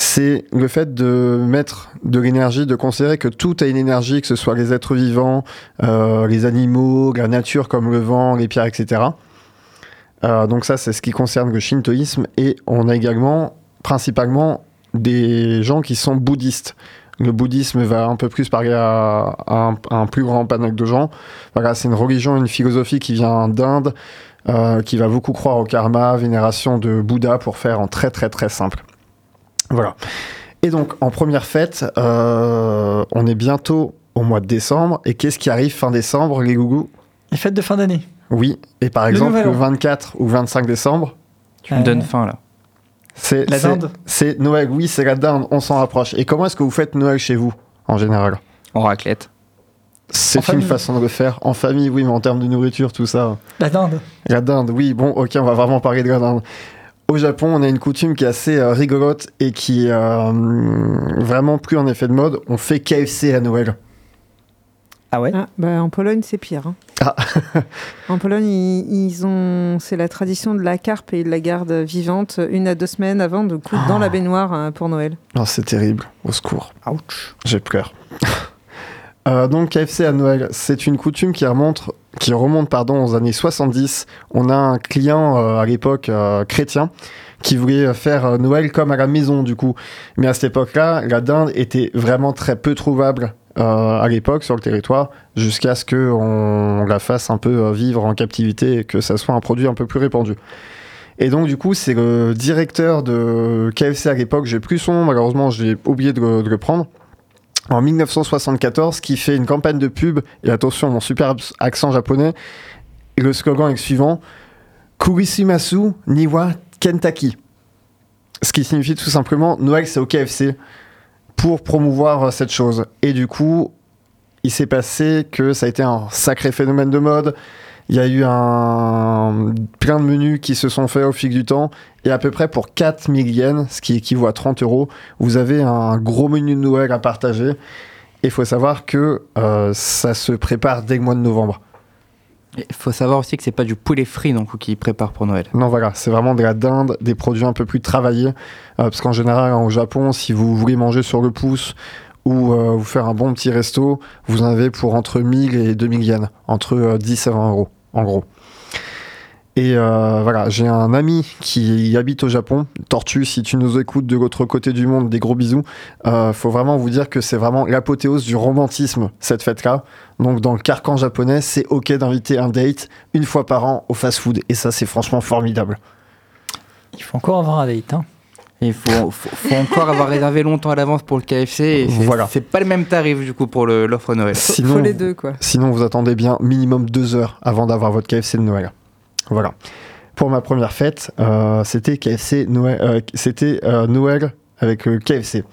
C'est le fait de mettre de l'énergie, de considérer que tout a une énergie, que ce soit les êtres vivants, euh, les animaux, la nature comme le vent, les pierres, etc. Euh, donc ça, c'est ce qui concerne le shintoïsme. Et on a également, principalement, des gens qui sont bouddhistes. Le bouddhisme va un peu plus parler à, un, plus grand panel de gens. C'est une religion, une philosophie qui vient d'Inde, euh, qui va beaucoup croire au karma, vénération de Bouddha pour faire en très très très simple. Voilà. Et donc en première fête, euh, on est bientôt au mois de décembre. Et qu'est-ce qui arrive fin décembre, les gougous?
Les fêtes de fin d'année.
Oui. Et par
Le
exemple, le
An.
24 ou 25 décembre,
Tu me
Euh,
donnes faim là.
c'est
La dinde
C'est Noël. Oui, c'est la dinde. On s'en rapproche. Et comment est-ce que vous faites Noël chez vous en général?
En raclette.
C'est une façon de le faire. En famille, oui, mais en termes de nourriture, tout ça.
La dinde.
La dinde, oui, bon, ok, on va vraiment parler de la dinde. Au Japon, on a une coutume qui est assez euh, rigolote et qui est euh, vraiment plus en effet de mode. On fait KFC à Noël.
Ah ouais?
Ah, bah, en Pologne, c'est pire. hein.
Ah.
en Pologne, ils, ils ont, c'est la tradition de la carpe et ils la gardent vivante une à deux semaines avant de coudre dans la baignoire euh, pour Noël.
Non, c'est terrible. Au secours.
Ouch.
J'ai peur. Euh, donc KFC à Noël, c'est une coutume qui remonte, qui remonte pardon, aux années 70. On a un client euh, à l'époque euh, chrétien qui voulait faire Noël comme à la maison du coup. Mais à cette époque-là, la dinde était vraiment très peu trouvable à l'époque sur le territoire jusqu'à ce qu'on la fasse un peu vivre en captivité et que ça soit un produit un peu plus répandu. Et donc du coup, c'est le directeur de KFC à l'époque, j'ai plus son nom, malheureusement j'ai oublié de le prendre en 1974 qui fait une campagne de pub, et attention, mon super accent japonais, et le slogan est le suivant Kurisimasu Niwa Kentucky. Ce qui signifie tout simplement Noël c'est au KFC pour promouvoir euh, cette chose. Et du coup, il s'est passé que ça a été un sacré phénomène de mode. Il y a eu un... plein de menus qui se sont faits au fil du temps. Et à peu près pour 4000 yens, ce qui équivaut à 30 euros, vous avez un gros menu de Noël à partager. Et il faut savoir que euh, ça se prépare dès le mois de novembre.
Il faut savoir aussi que c'est pas du poulet frit donc qu'ils préparent pour Noël.
Non, voilà, c'est vraiment de la dinde, des produits un peu plus travaillés. Euh, parce qu'en général, au Japon, si vous voulez manger sur le pouce ou euh, vous faire un bon petit resto, vous en avez pour entre 1000 et 2000 yens, entre euh, 10 et 20 euros, en gros. Et euh, voilà, j'ai un ami qui habite au Japon. Tortue, si tu nous écoutes de l'autre côté du monde, des gros bisous. Euh, faut vraiment vous dire que c'est vraiment l'apothéose du romantisme, cette fête-là. Donc, dans le carcan japonais, c'est ok d'inviter un date une fois par an au fast-food. Et ça, c'est franchement formidable.
Il faut encore avoir un date. Hein.
Il faut, faut, faut encore avoir réservé longtemps à l'avance pour le KFC. Et
Voilà.
c'est pas le même tarif du coup pour l'offre Noël.
Faut,
Sinon-
faut les deux, quoi.
Sinon, vous attendez bien minimum deux heures avant d'avoir votre KFC de Noël. Voilà. Pour ma première fête, euh, c'était KFC Noël, euh, c'était euh, Noël avec le KFC.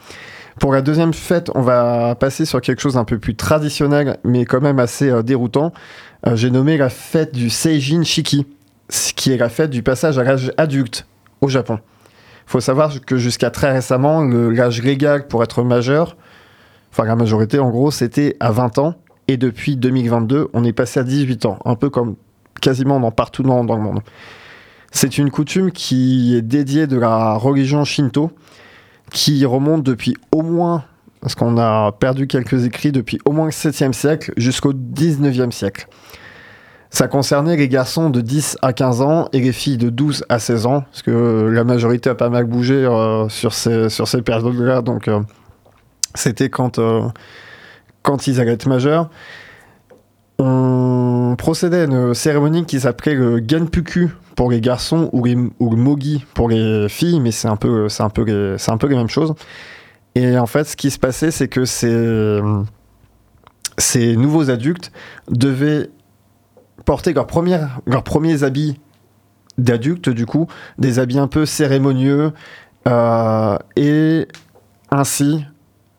Pour la deuxième fête, on va passer sur quelque chose d'un peu plus traditionnel, mais quand même assez euh, déroutant. Euh, J'ai nommé la fête du Seijin Shiki, ce qui est la fête du passage à l'âge adulte au Japon. Il faut savoir que jusqu'à très récemment, l'âge légal pour être majeur, enfin la majorité en gros, c'était à 20 ans. Et depuis 2022, on est passé à 18 ans, un peu comme quasiment partout dans, dans le monde. C'est une coutume qui est dédiée de la religion shinto, qui remonte depuis au moins, parce qu'on a perdu quelques écrits, depuis au moins le 7e siècle jusqu'au 19e siècle. Ça concernait les garçons de 10 à 15 ans et les filles de 12 à 16 ans, parce que la majorité a pas mal bougé euh, sur ces, sur ces périodes-là, donc euh, c'était quand, euh, quand ils allaient être majeurs. On procédait à une cérémonie qui s'appelait le Genpuku pour les garçons ou, le Mogi pour les filles, mais c'est un, peu, un peu les, un peu les mêmes choses. Et en fait, ce qui se passait, c'est que ces, ces nouveaux adultes devaient porter leurs, premières, premiers habits d'adultes, du coup, des habits un peu cérémonieux, euh, et ainsi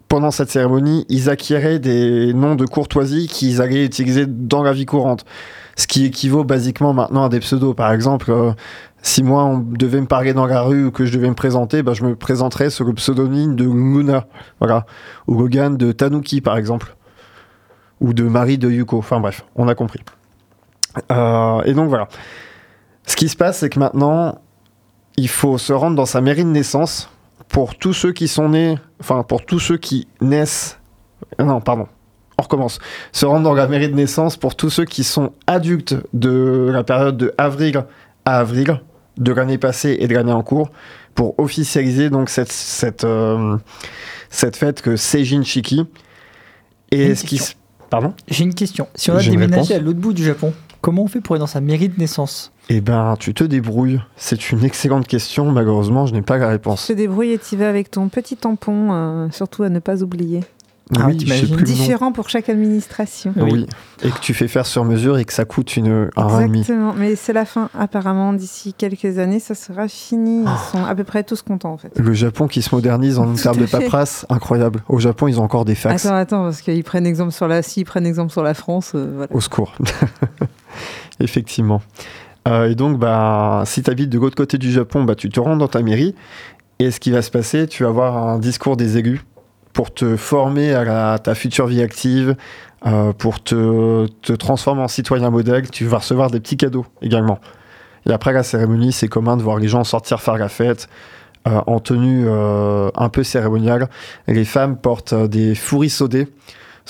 pendant cette cérémonie, ils acquéraient des noms de courtoisie qu'ils allaient utiliser dans la vie courante. Ce qui équivaut basiquement maintenant à des pseudos. Par exemple, euh, si moi on devait me parler dans la rue ou que je devais me présenter, bah, je me présenterais sous le pseudonyme de Luna. Voilà. Ou Logan de Tanuki, par exemple. Ou de Marie de Yuko. Enfin bref, on a compris. Euh, et donc voilà. Ce qui se passe, c'est que maintenant, il faut se rendre dans sa mairie de naissance pour tous ceux qui sont nés, enfin pour tous ceux qui naissent. euh, Non, pardon. On recommence. Se rendre dans la mairie de naissance pour tous ceux qui sont adultes de la période de avril à avril de l'année passée et de l'année en cours pour officialiser donc cette, cette, euh, cette fête que Seijin Shiki. Et
Une
ce qui.
question.
Pardon?
J'ai une question. Si on a déménagé à l'autre bout du Japon, comment on fait pour aller dans sa mairie de naissance?
Eh ben, tu te débrouilles. C'est une excellente question. Malheureusement, je n'ai pas la réponse.
te débrouilles et t'y vas avec ton petit tampon, euh, surtout à ne pas oublier.
Ah,
oui, le nom.
Différent pour chaque administration.
Oui.
Oui. Et que tu fais faire sur mesure et que ça coûte une, demi.
Exactement, mais c'est la fin. Apparemment, d'ici quelques années, ça sera fini. Ils
Ah.
sont à peu près tous contents en fait.
Le Japon qui se modernise en termes de paperasse, incroyable. Au Japon, ils ont encore des fax.
Attends, attends, parce qu'ils prennent exemple sur la, s'ils prennent exemple sur la France, euh, voilà.
Au secours. Effectivement. Euh, et donc, bah, si tu habites de l'autre côté du Japon, bah, tu te rends dans ta mairie. Et ce qui va se passer, tu vas avoir un discours des élus pour te former à ta future vie active, euh, pour te, te transformer en citoyen modèle. Tu vas recevoir des petits cadeaux également. Et après la cérémonie, c'est commun de voir les gens sortir faire la fête euh, en tenue un peu cérémoniale. Les femmes portent des fouris sodés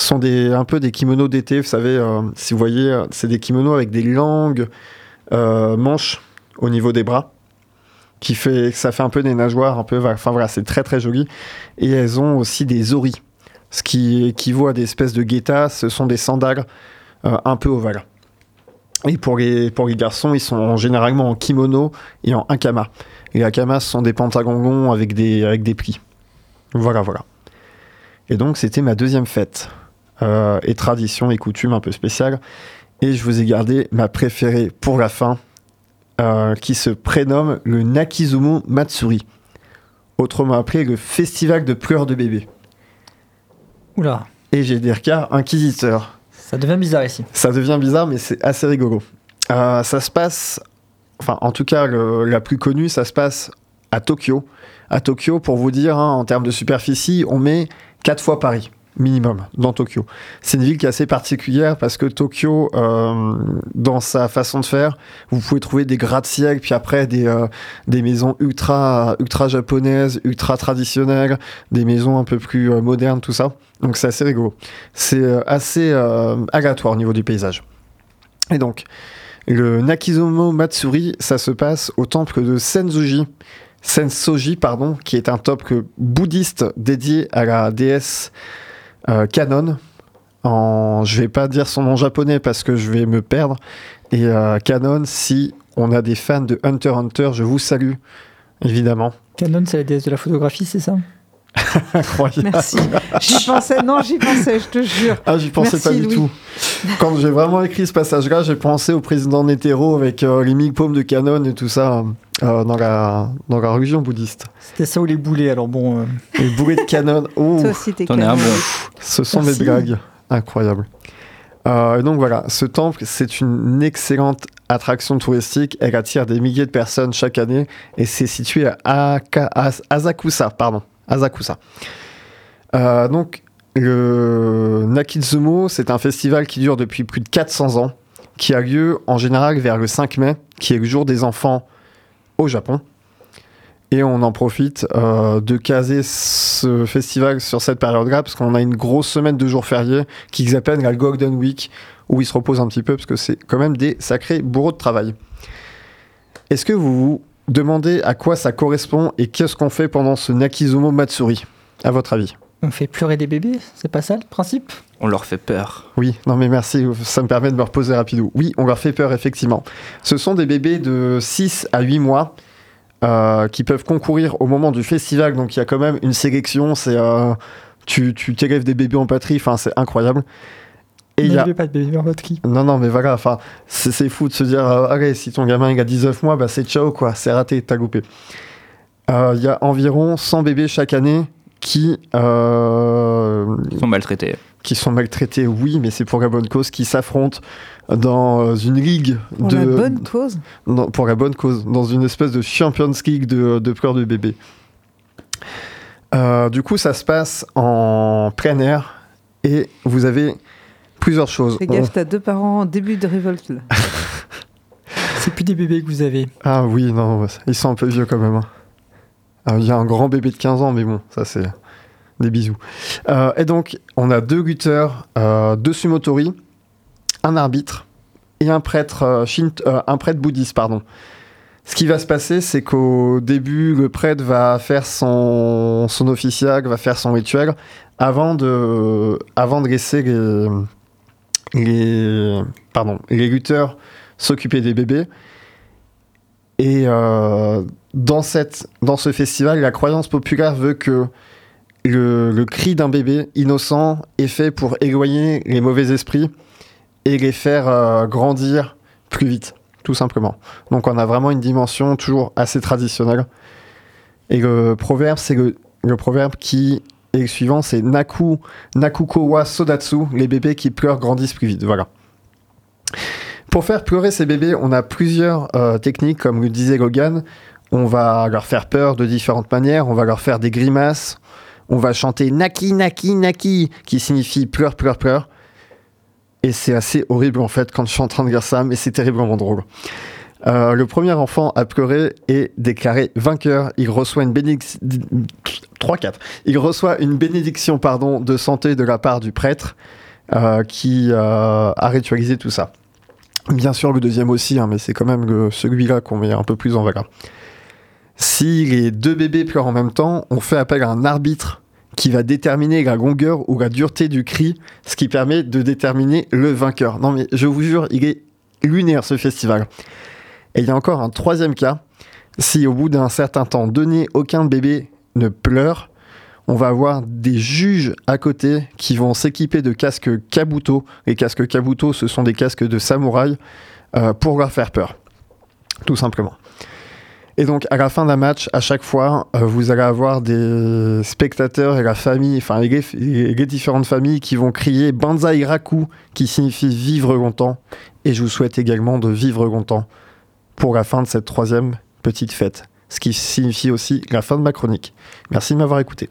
sont des, un peu des kimonos d'été, vous savez, euh, si vous voyez, c'est des kimonos avec des longues euh, manches au niveau des bras, qui fait, ça fait un peu des nageoires, un peu, enfin voilà, c'est très très joli. Et elles ont aussi des oris, ce qui équivaut à des espèces de guettas, ce sont des sandales euh, un peu ovales. Et pour les, pour les garçons, ils sont généralement en kimono et en hakama. Et les hakamas ce sont des pantalons longs avec des, avec des plis. Voilà, voilà. Et donc, c'était ma deuxième fête. Euh, et tradition et coutume un peu spéciale. Et je vous ai gardé ma préférée pour la fin, euh, qui se prénomme le Nakizumo Matsuri. Autrement appelé le Festival de pleurs de bébé.
Oula,
Et j'ai des regards inquisiteurs.
ça devient bizarre ici.
Ça devient bizarre, mais c'est assez rigolo. Euh, ça se passe, enfin, en tout cas, le- la plus connue, ça se passe à Tokyo. À Tokyo, pour vous dire, hein, en termes de superficie, on met 4 fois Paris, minimum, dans Tokyo. C'est une ville qui est assez particulière parce que Tokyo, euh, dans sa façon de faire, vous pouvez trouver des gratte-ciel, puis après des, euh, des maisons ultra, ultra japonaises, ultra traditionnelles, des maisons un peu plus euh, modernes, tout ça. Donc c'est assez rigolo. C'est assez aléatoire au niveau du paysage. Et donc, le Nakizomo Matsuri, ça se passe au temple de Sensoji, Sensoji, pardon, qui est un temple bouddhiste dédié à la déesse euh, Kanon. En, je vais pas dire son nom japonais parce que je vais me perdre. Et euh, Kanon, si on a des fans de Hunter Hunter, je vous salue, évidemment.
Canon, c'est la déesse de la photographie, c'est ça?
Incroyable.
Merci. J'y pensais, non, j'y pensais, je te jure.
Ah, j'y pensais
Merci,
pas du tout. Quand j'ai vraiment écrit ce passage-là, j'ai pensé au président Netero avec euh, les mille paumes de canon et tout ça euh, dans, la, dans la religion bouddhiste.
C'était ça ou les boulets, alors bon. euh,
Les bourrées de canon, oh,
Toi aussi, t'es
un bon.
ce sont
Merci.
des blagues incroyables. Euh, et donc voilà, ce temple, c'est une excellente attraction touristique. Elle attire des milliers de personnes chaque année et c'est situé à Aka- As- Asakusa, pardon, Asakusa. Euh, donc le Nakizumo, c'est un festival qui dure depuis plus de 400 ans, qui a lieu en général vers le 5 mai, qui est le jour des enfants au Japon. Et on en profite euh, de caser ce festival sur cette période-là, parce qu'on a une grosse semaine de jours fériés qu'ils appellent la Golden Week, où ils se reposent un petit peu, parce que c'est quand même des sacrés bourreaux de travail. Est-ce que vous vous demandez à quoi ça correspond et qu'est-ce qu'on fait pendant ce Nakizumo Matsuri, à votre avis
on fait pleurer des bébés, c'est pas ça le principe?
On leur fait peur.
Oui, non mais merci, ça me permet de me reposer rapidement. Oui, on leur fait peur effectivement. Ce sont des bébés de 6 à 8 mois euh, qui peuvent concourir au moment du festival, donc il y a quand même une sélection, c'est euh, tu, tu t'élèves des bébés en patrie, enfin c'est incroyable. Et il a...
Pas de bébé en batterie.
Non, non, mais voilà, enfin, c'est fou de se dire, euh, allez, si ton gamin il a 19 mois, bah c'est ciao quoi, c'est raté, t'as loupé. Euh, Il y a environ 100 bébés chaque année qui, euh,
Ils sont maltraités.
qui sont maltraités, oui, mais c'est pour la bonne cause, qui s'affrontent dans euh, une ligue
Pour
de.
la bonne cause?
non, pour la bonne cause, dans une espèce de Champions League de, de pleurs de bébés. Euh, du coup, ça se passe en plein air et vous avez plusieurs choses.
Fais
On-
gaffe, t'as deux parents en début de révolte là.
des bébés que vous avez.
Ah oui, non, ils sont un peu vieux quand même. hein. Alors, Il y a un grand bébé de 15 ans, mais bon, ça c'est des bisous. Euh, et donc, on a deux lutteurs, euh, deux sumotori, un arbitre et un prêtre, euh, shint- euh, un prêtre bouddhiste, pardon. Ce qui va se passer, c'est qu'au début, le prêtre va faire son, son officiac, va faire son rituel, avant de, avant de laisser les, les, pardon, les lutteurs s'occuper des bébés. Et euh, dans, cette, dans ce festival, la croyance populaire veut que le, cri d'un bébé innocent est fait pour éloigner les mauvais esprits et les faire euh, grandir plus vite, tout simplement. Donc on a vraiment une dimension toujours assez traditionnelle. Et le proverbe, c'est le proverbe qui est le suivant, c'est Naku, Nakuko wa Sodatsu, les bébés qui pleurent grandissent plus vite. Voilà. Pour faire pleurer ces bébés, on a plusieurs euh, techniques, comme le disait Logan. On va leur faire peur de différentes manières, on va leur faire des grimaces, on va chanter Naki, Naki, Naki, qui signifie pleure, pleure, pleure. Et c'est assez horrible en fait quand je suis en train de dire ça, mais c'est terriblement drôle. Euh, le premier enfant à pleurer est déclaré vainqueur. Il reçoit une bénédiction. 3-4. Il reçoit une bénédiction pardon, de santé de la part du prêtre euh, qui euh, a ritualisé tout ça. Bien sûr, le deuxième aussi, hein, mais c'est quand même celui-là qu'on met un peu plus en valeur. Si les deux bébés pleurent en même temps, on fait appel à un arbitre qui va déterminer la longueur ou la dureté du cri, ce qui permet de déterminer le vainqueur. Non mais je vous jure, il est lunaire ce festival. Et il y a encore un troisième cas. Si au bout d'un certain temps donné, aucun bébé ne pleure, on va avoir des juges à côté qui vont s'équiper de casques kabuto. Les casques kabuto, ce sont des casques de samouraï euh, pour leur faire peur. Tout simplement. Et donc, à la fin d'un match, à chaque fois, euh, vous allez avoir des spectateurs et la famille, enfin, les, différentes familles qui vont crier Banzai Raku, qui signifie vivre longtemps. Et je vous souhaite également de vivre longtemps pour la fin de cette troisième petite fête. Ce qui signifie aussi la fin de ma chronique. Merci de m'avoir écouté.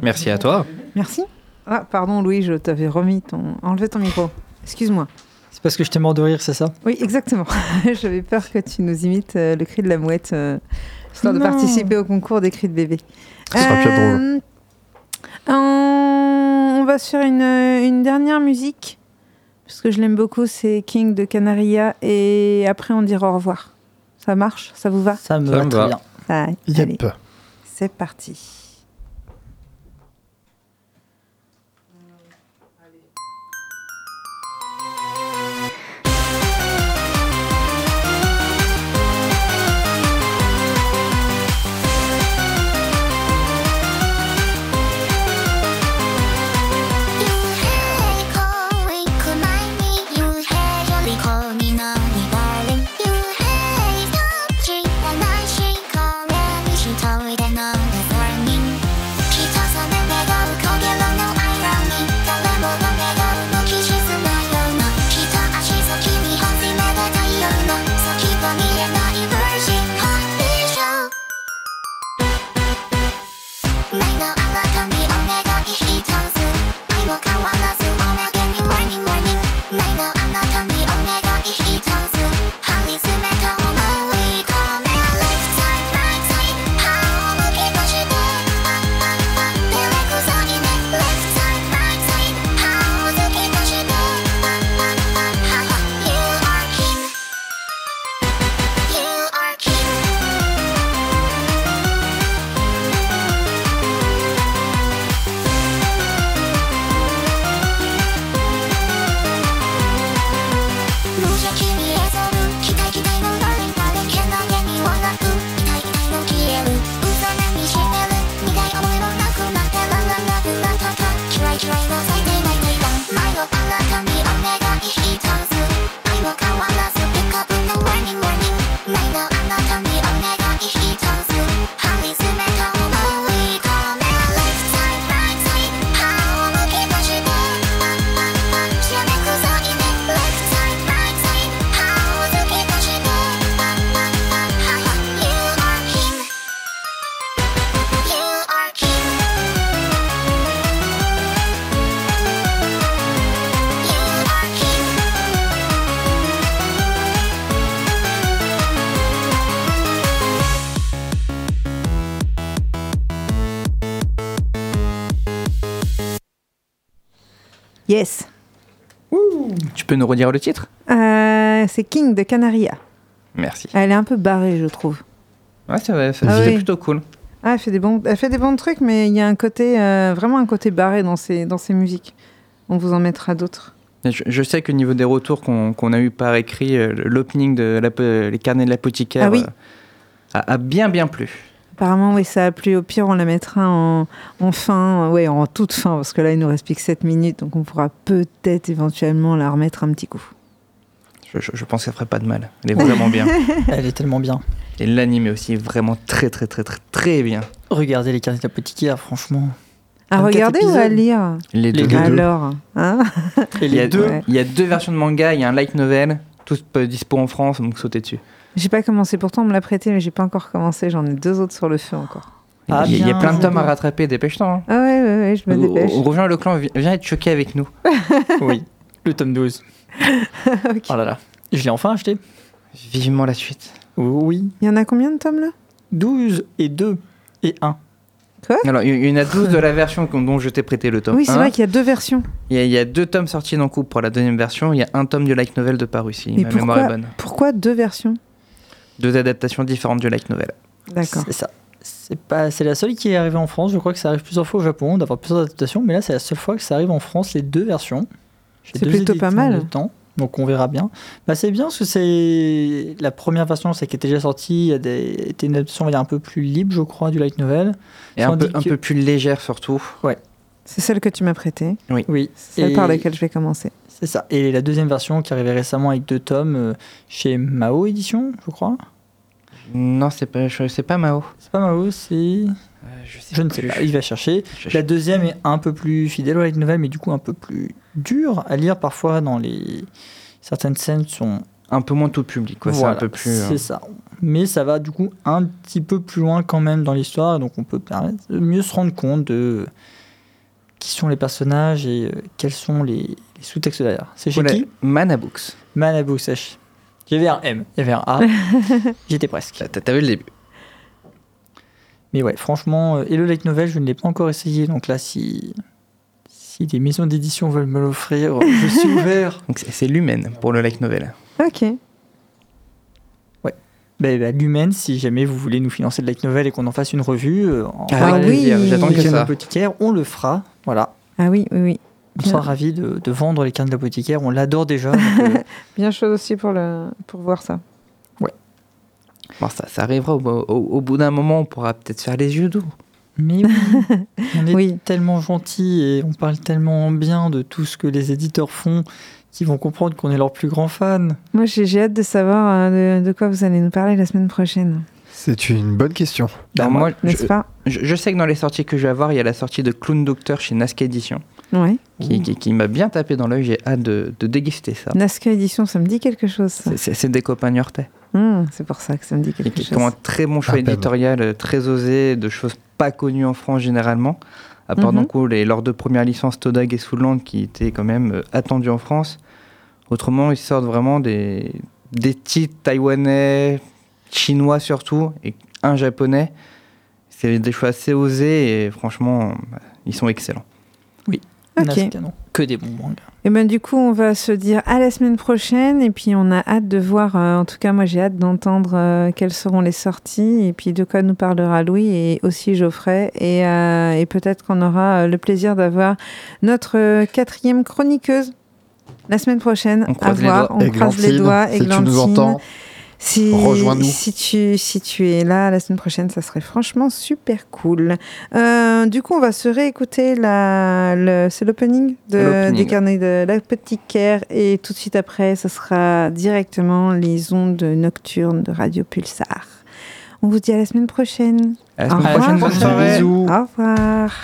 Merci à toi.
Merci. Ah, pardon, Louis, je t'avais remis ton. enlevé ton micro. Excuse-moi.
C'est parce que je t'ai mort de rire, c'est ça?
Oui, exactement. J'avais peur que tu nous imites euh, le cri de la mouette, euh, histoire de participer au concours des cris de bébé.
Ce sera plus drôle.
Euh, on... on va sur une, une dernière musique, parce que je l'aime beaucoup, c'est King de Canaria, et après on dira au revoir. Ça marche? Ça vous va?
Ça me
Ça
va
me
très
va.
bien.
Ah,
Yep.
c'est parti.
Peux nous redire le titre?
Euh, c'est King de Canaria.
Merci.
Elle est un peu barrée, je trouve.
Ouais, c'est vrai, c'est
Ah oui.
plutôt cool.
Ah, elle fait des bons, elle fait des bons trucs, mais il y a un côté, euh, vraiment un côté barré dans ses, dans ses musiques. On vous en mettra d'autres.
Je, je sais qu'au niveau des retours qu'on qu'on a eu par écrit, euh, l'opening de la- les carnets de l'apothicaire
Ah oui.
euh, a, a bien bien plu.
Apparemment, oui, ça a plu. Au pire, on la mettra en, en fin, ouais, en toute fin, parce que là, il nous reste plus que 7 minutes, donc on pourra peut-être éventuellement la remettre un petit coup.
Je, je- je pense qu'elle ferait pas de mal. Elle est vraiment bien.
Elle est tellement bien.
Et l'anime est aussi vraiment très très très très très bien.
Regardez les cartes d'apothicaire, franchement.
À
24
regarder ou à lire
Les
Les
deux.
deux.
Alors, hein
Et
Il y, a
les deux,
Ouais.
il y a deux versions de manga, il y a un light novel, tous dispo en France, donc sautez dessus.
J'ai pas commencé, pourtant on me l'a prêté, mais j'ai pas encore commencé. J'en ai deux autres sur le feu encore.
Ah,
il, y y a plein de tomes à rattraper, dépêche-toi. Hein.
Ah ouais, ouais, ouais, je me dépêche.
Rejoins le clan, vi- viens être choqué avec nous.
oui. Le tome 12.
Ok.
Oh là là. Je l'ai enfin acheté.
Vivement la suite.
Oui.
Il y en a combien de tomes là?
12 et 2 et 1.
Alors, il y en a 12 de la version dont je t'ai prêté le tome
Oui, c'est
1.
vrai qu'il y a deux versions.
Il y, a, il y a deux tomes sortis d'un coup pour la deuxième version. Il y a un tome du light novel de paru, si
Mais
ma mémoire est
pourquoi,
bonne.
pourquoi deux versions?
Deux adaptations différentes du light novel.
D'accord.
C'est ça. C'est pas, c'est la seule qui est arrivée en France. Je crois que ça arrive plusieurs fois au Japon d'avoir plusieurs adaptations, mais là c'est la seule fois que ça arrive en France les deux versions. J'ai
C'est
deux
plutôt pas mal.
même temps, donc on verra bien. Bah, c'est bien parce que c'est la première version, c'est qui était déjà sortie. Il y a des, était une adaptation un peu plus libre, je crois, du light novel.
Et un peu, un peu plus légère surtout.
C'est celle que tu m'as prêtée.
Oui.
C'est celle
Et-
par laquelle je vais commencer.
C'est ça. Et la deuxième version qui arrivait récemment avec deux tomes euh, chez Mao Édition, je crois.
Non, c'est pas, c'est pas Mao.
C'est pas Mao, c'est.
je, sais
Je ne sais
plus.
pas, il va chercher.
Je-
La deuxième est un peu plus fidèle au light novel, mais du coup un peu plus dur à lire parfois dans les. Certaines scènes sont.
Un peu moins tout public, quoi.
Voilà,
c'est un peu plus. euh,
C'est ça. Mais ça va du coup un petit peu plus loin quand même dans l'histoire, donc on peut mieux se rendre compte de qui sont les personnages et euh, quels sont les, les sous-textes derrière. C'est chez
voilà,
qui?
Mana Books.
Manabu Sèche. J'avais un M, il y avait un A, j'étais presque.
T'as- T'avais le début?
Mais ouais, franchement, euh, et le light novel, je ne l'ai pas encore essayé, donc là, si, si des maisons d'édition veulent me l'offrir, euh, je suis ouvert.
Donc c'est- l'humaine pour le light novel.
Ok.
Ben, ben, Lumen, si jamais vous voulez nous financer le light novel et qu'on en fasse une revue, euh, en
Ah,
oui.
plaisir, J'attends que ça.
apothicaire, on le fera. Voilà.
Ah oui, oui, oui.
On sera ravis de, de vendre les cartes de l'apothicaire. On l'adore déjà. donc, euh,
Bien chaud aussi pour, le, pour voir ça.
Bon, ça, ça arrivera au, au- au bout d'un moment, on pourra peut-être faire les yeux doux.
mais oui, on est
Oui.
tellement gentils et on parle tellement bien de tout ce que les éditeurs font qu'ils vont comprendre qu'on est leurs plus grands fans.
Moi, j'ai j'ai hâte de savoir euh, de, de quoi vous allez nous parler la semaine prochaine.
C'est une bonne question.
Bah, moi,
moi,
N'est-ce
je,
pas?
je- je sais que dans les sorties que je vais avoir, il y a la sortie de Clown Doctor chez Nazca Edition,
Oui.
qui, qui- qui m'a bien tapé dans l'œil. J'ai hâte de, de déguster ça.
Nazca Édition, ça me dit quelque chose.
C'est- des copains niortais.
Hum, c'est pour ça que ça me dit
Et
quelque
qui
chose.
ont un très bon choix
peine.
éditorial, euh, très osé, de choses pas connues en France généralement. À part donc où les, leurs deux premières licences, Todag et Soulland, qui étaient quand même euh, attendues en France. Autrement, ils sortent vraiment des, des titres taïwanais, chinois surtout, et un japonais. C'est des choix assez osés et franchement, ils sont excellents.
Ok.
Nazca, non. Que des bons mangas.
Et ben du coup, on va se dire à la semaine prochaine. Et puis, on a hâte de voir. euh, en tout cas, moi, j'ai hâte d'entendre euh, quelles seront les sorties et puis de quoi nous parlera Louis et aussi Geoffrey. Et, euh, et peut-être qu'on aura euh, le plaisir d'avoir notre euh, quatrième chroniqueuse la semaine prochaine.
On
à
les
voir.
doigts.
On croise les doigts.
si tu nous entends,
Si,
Rejoins-nous.
Si tu, si tu es là la semaine prochaine, ça serait franchement super cool. Euh, du coup, on va se réécouter la, le, c'est l'opening de, des carnets de la petite Caire et tout de suite après, ce sera directement les ondes nocturnes de Radio Pulsar. On vous dit à la semaine prochaine.
À la
Au
semaine
revoir.
prochaine, bonne soirée.
Bisous.
Au revoir.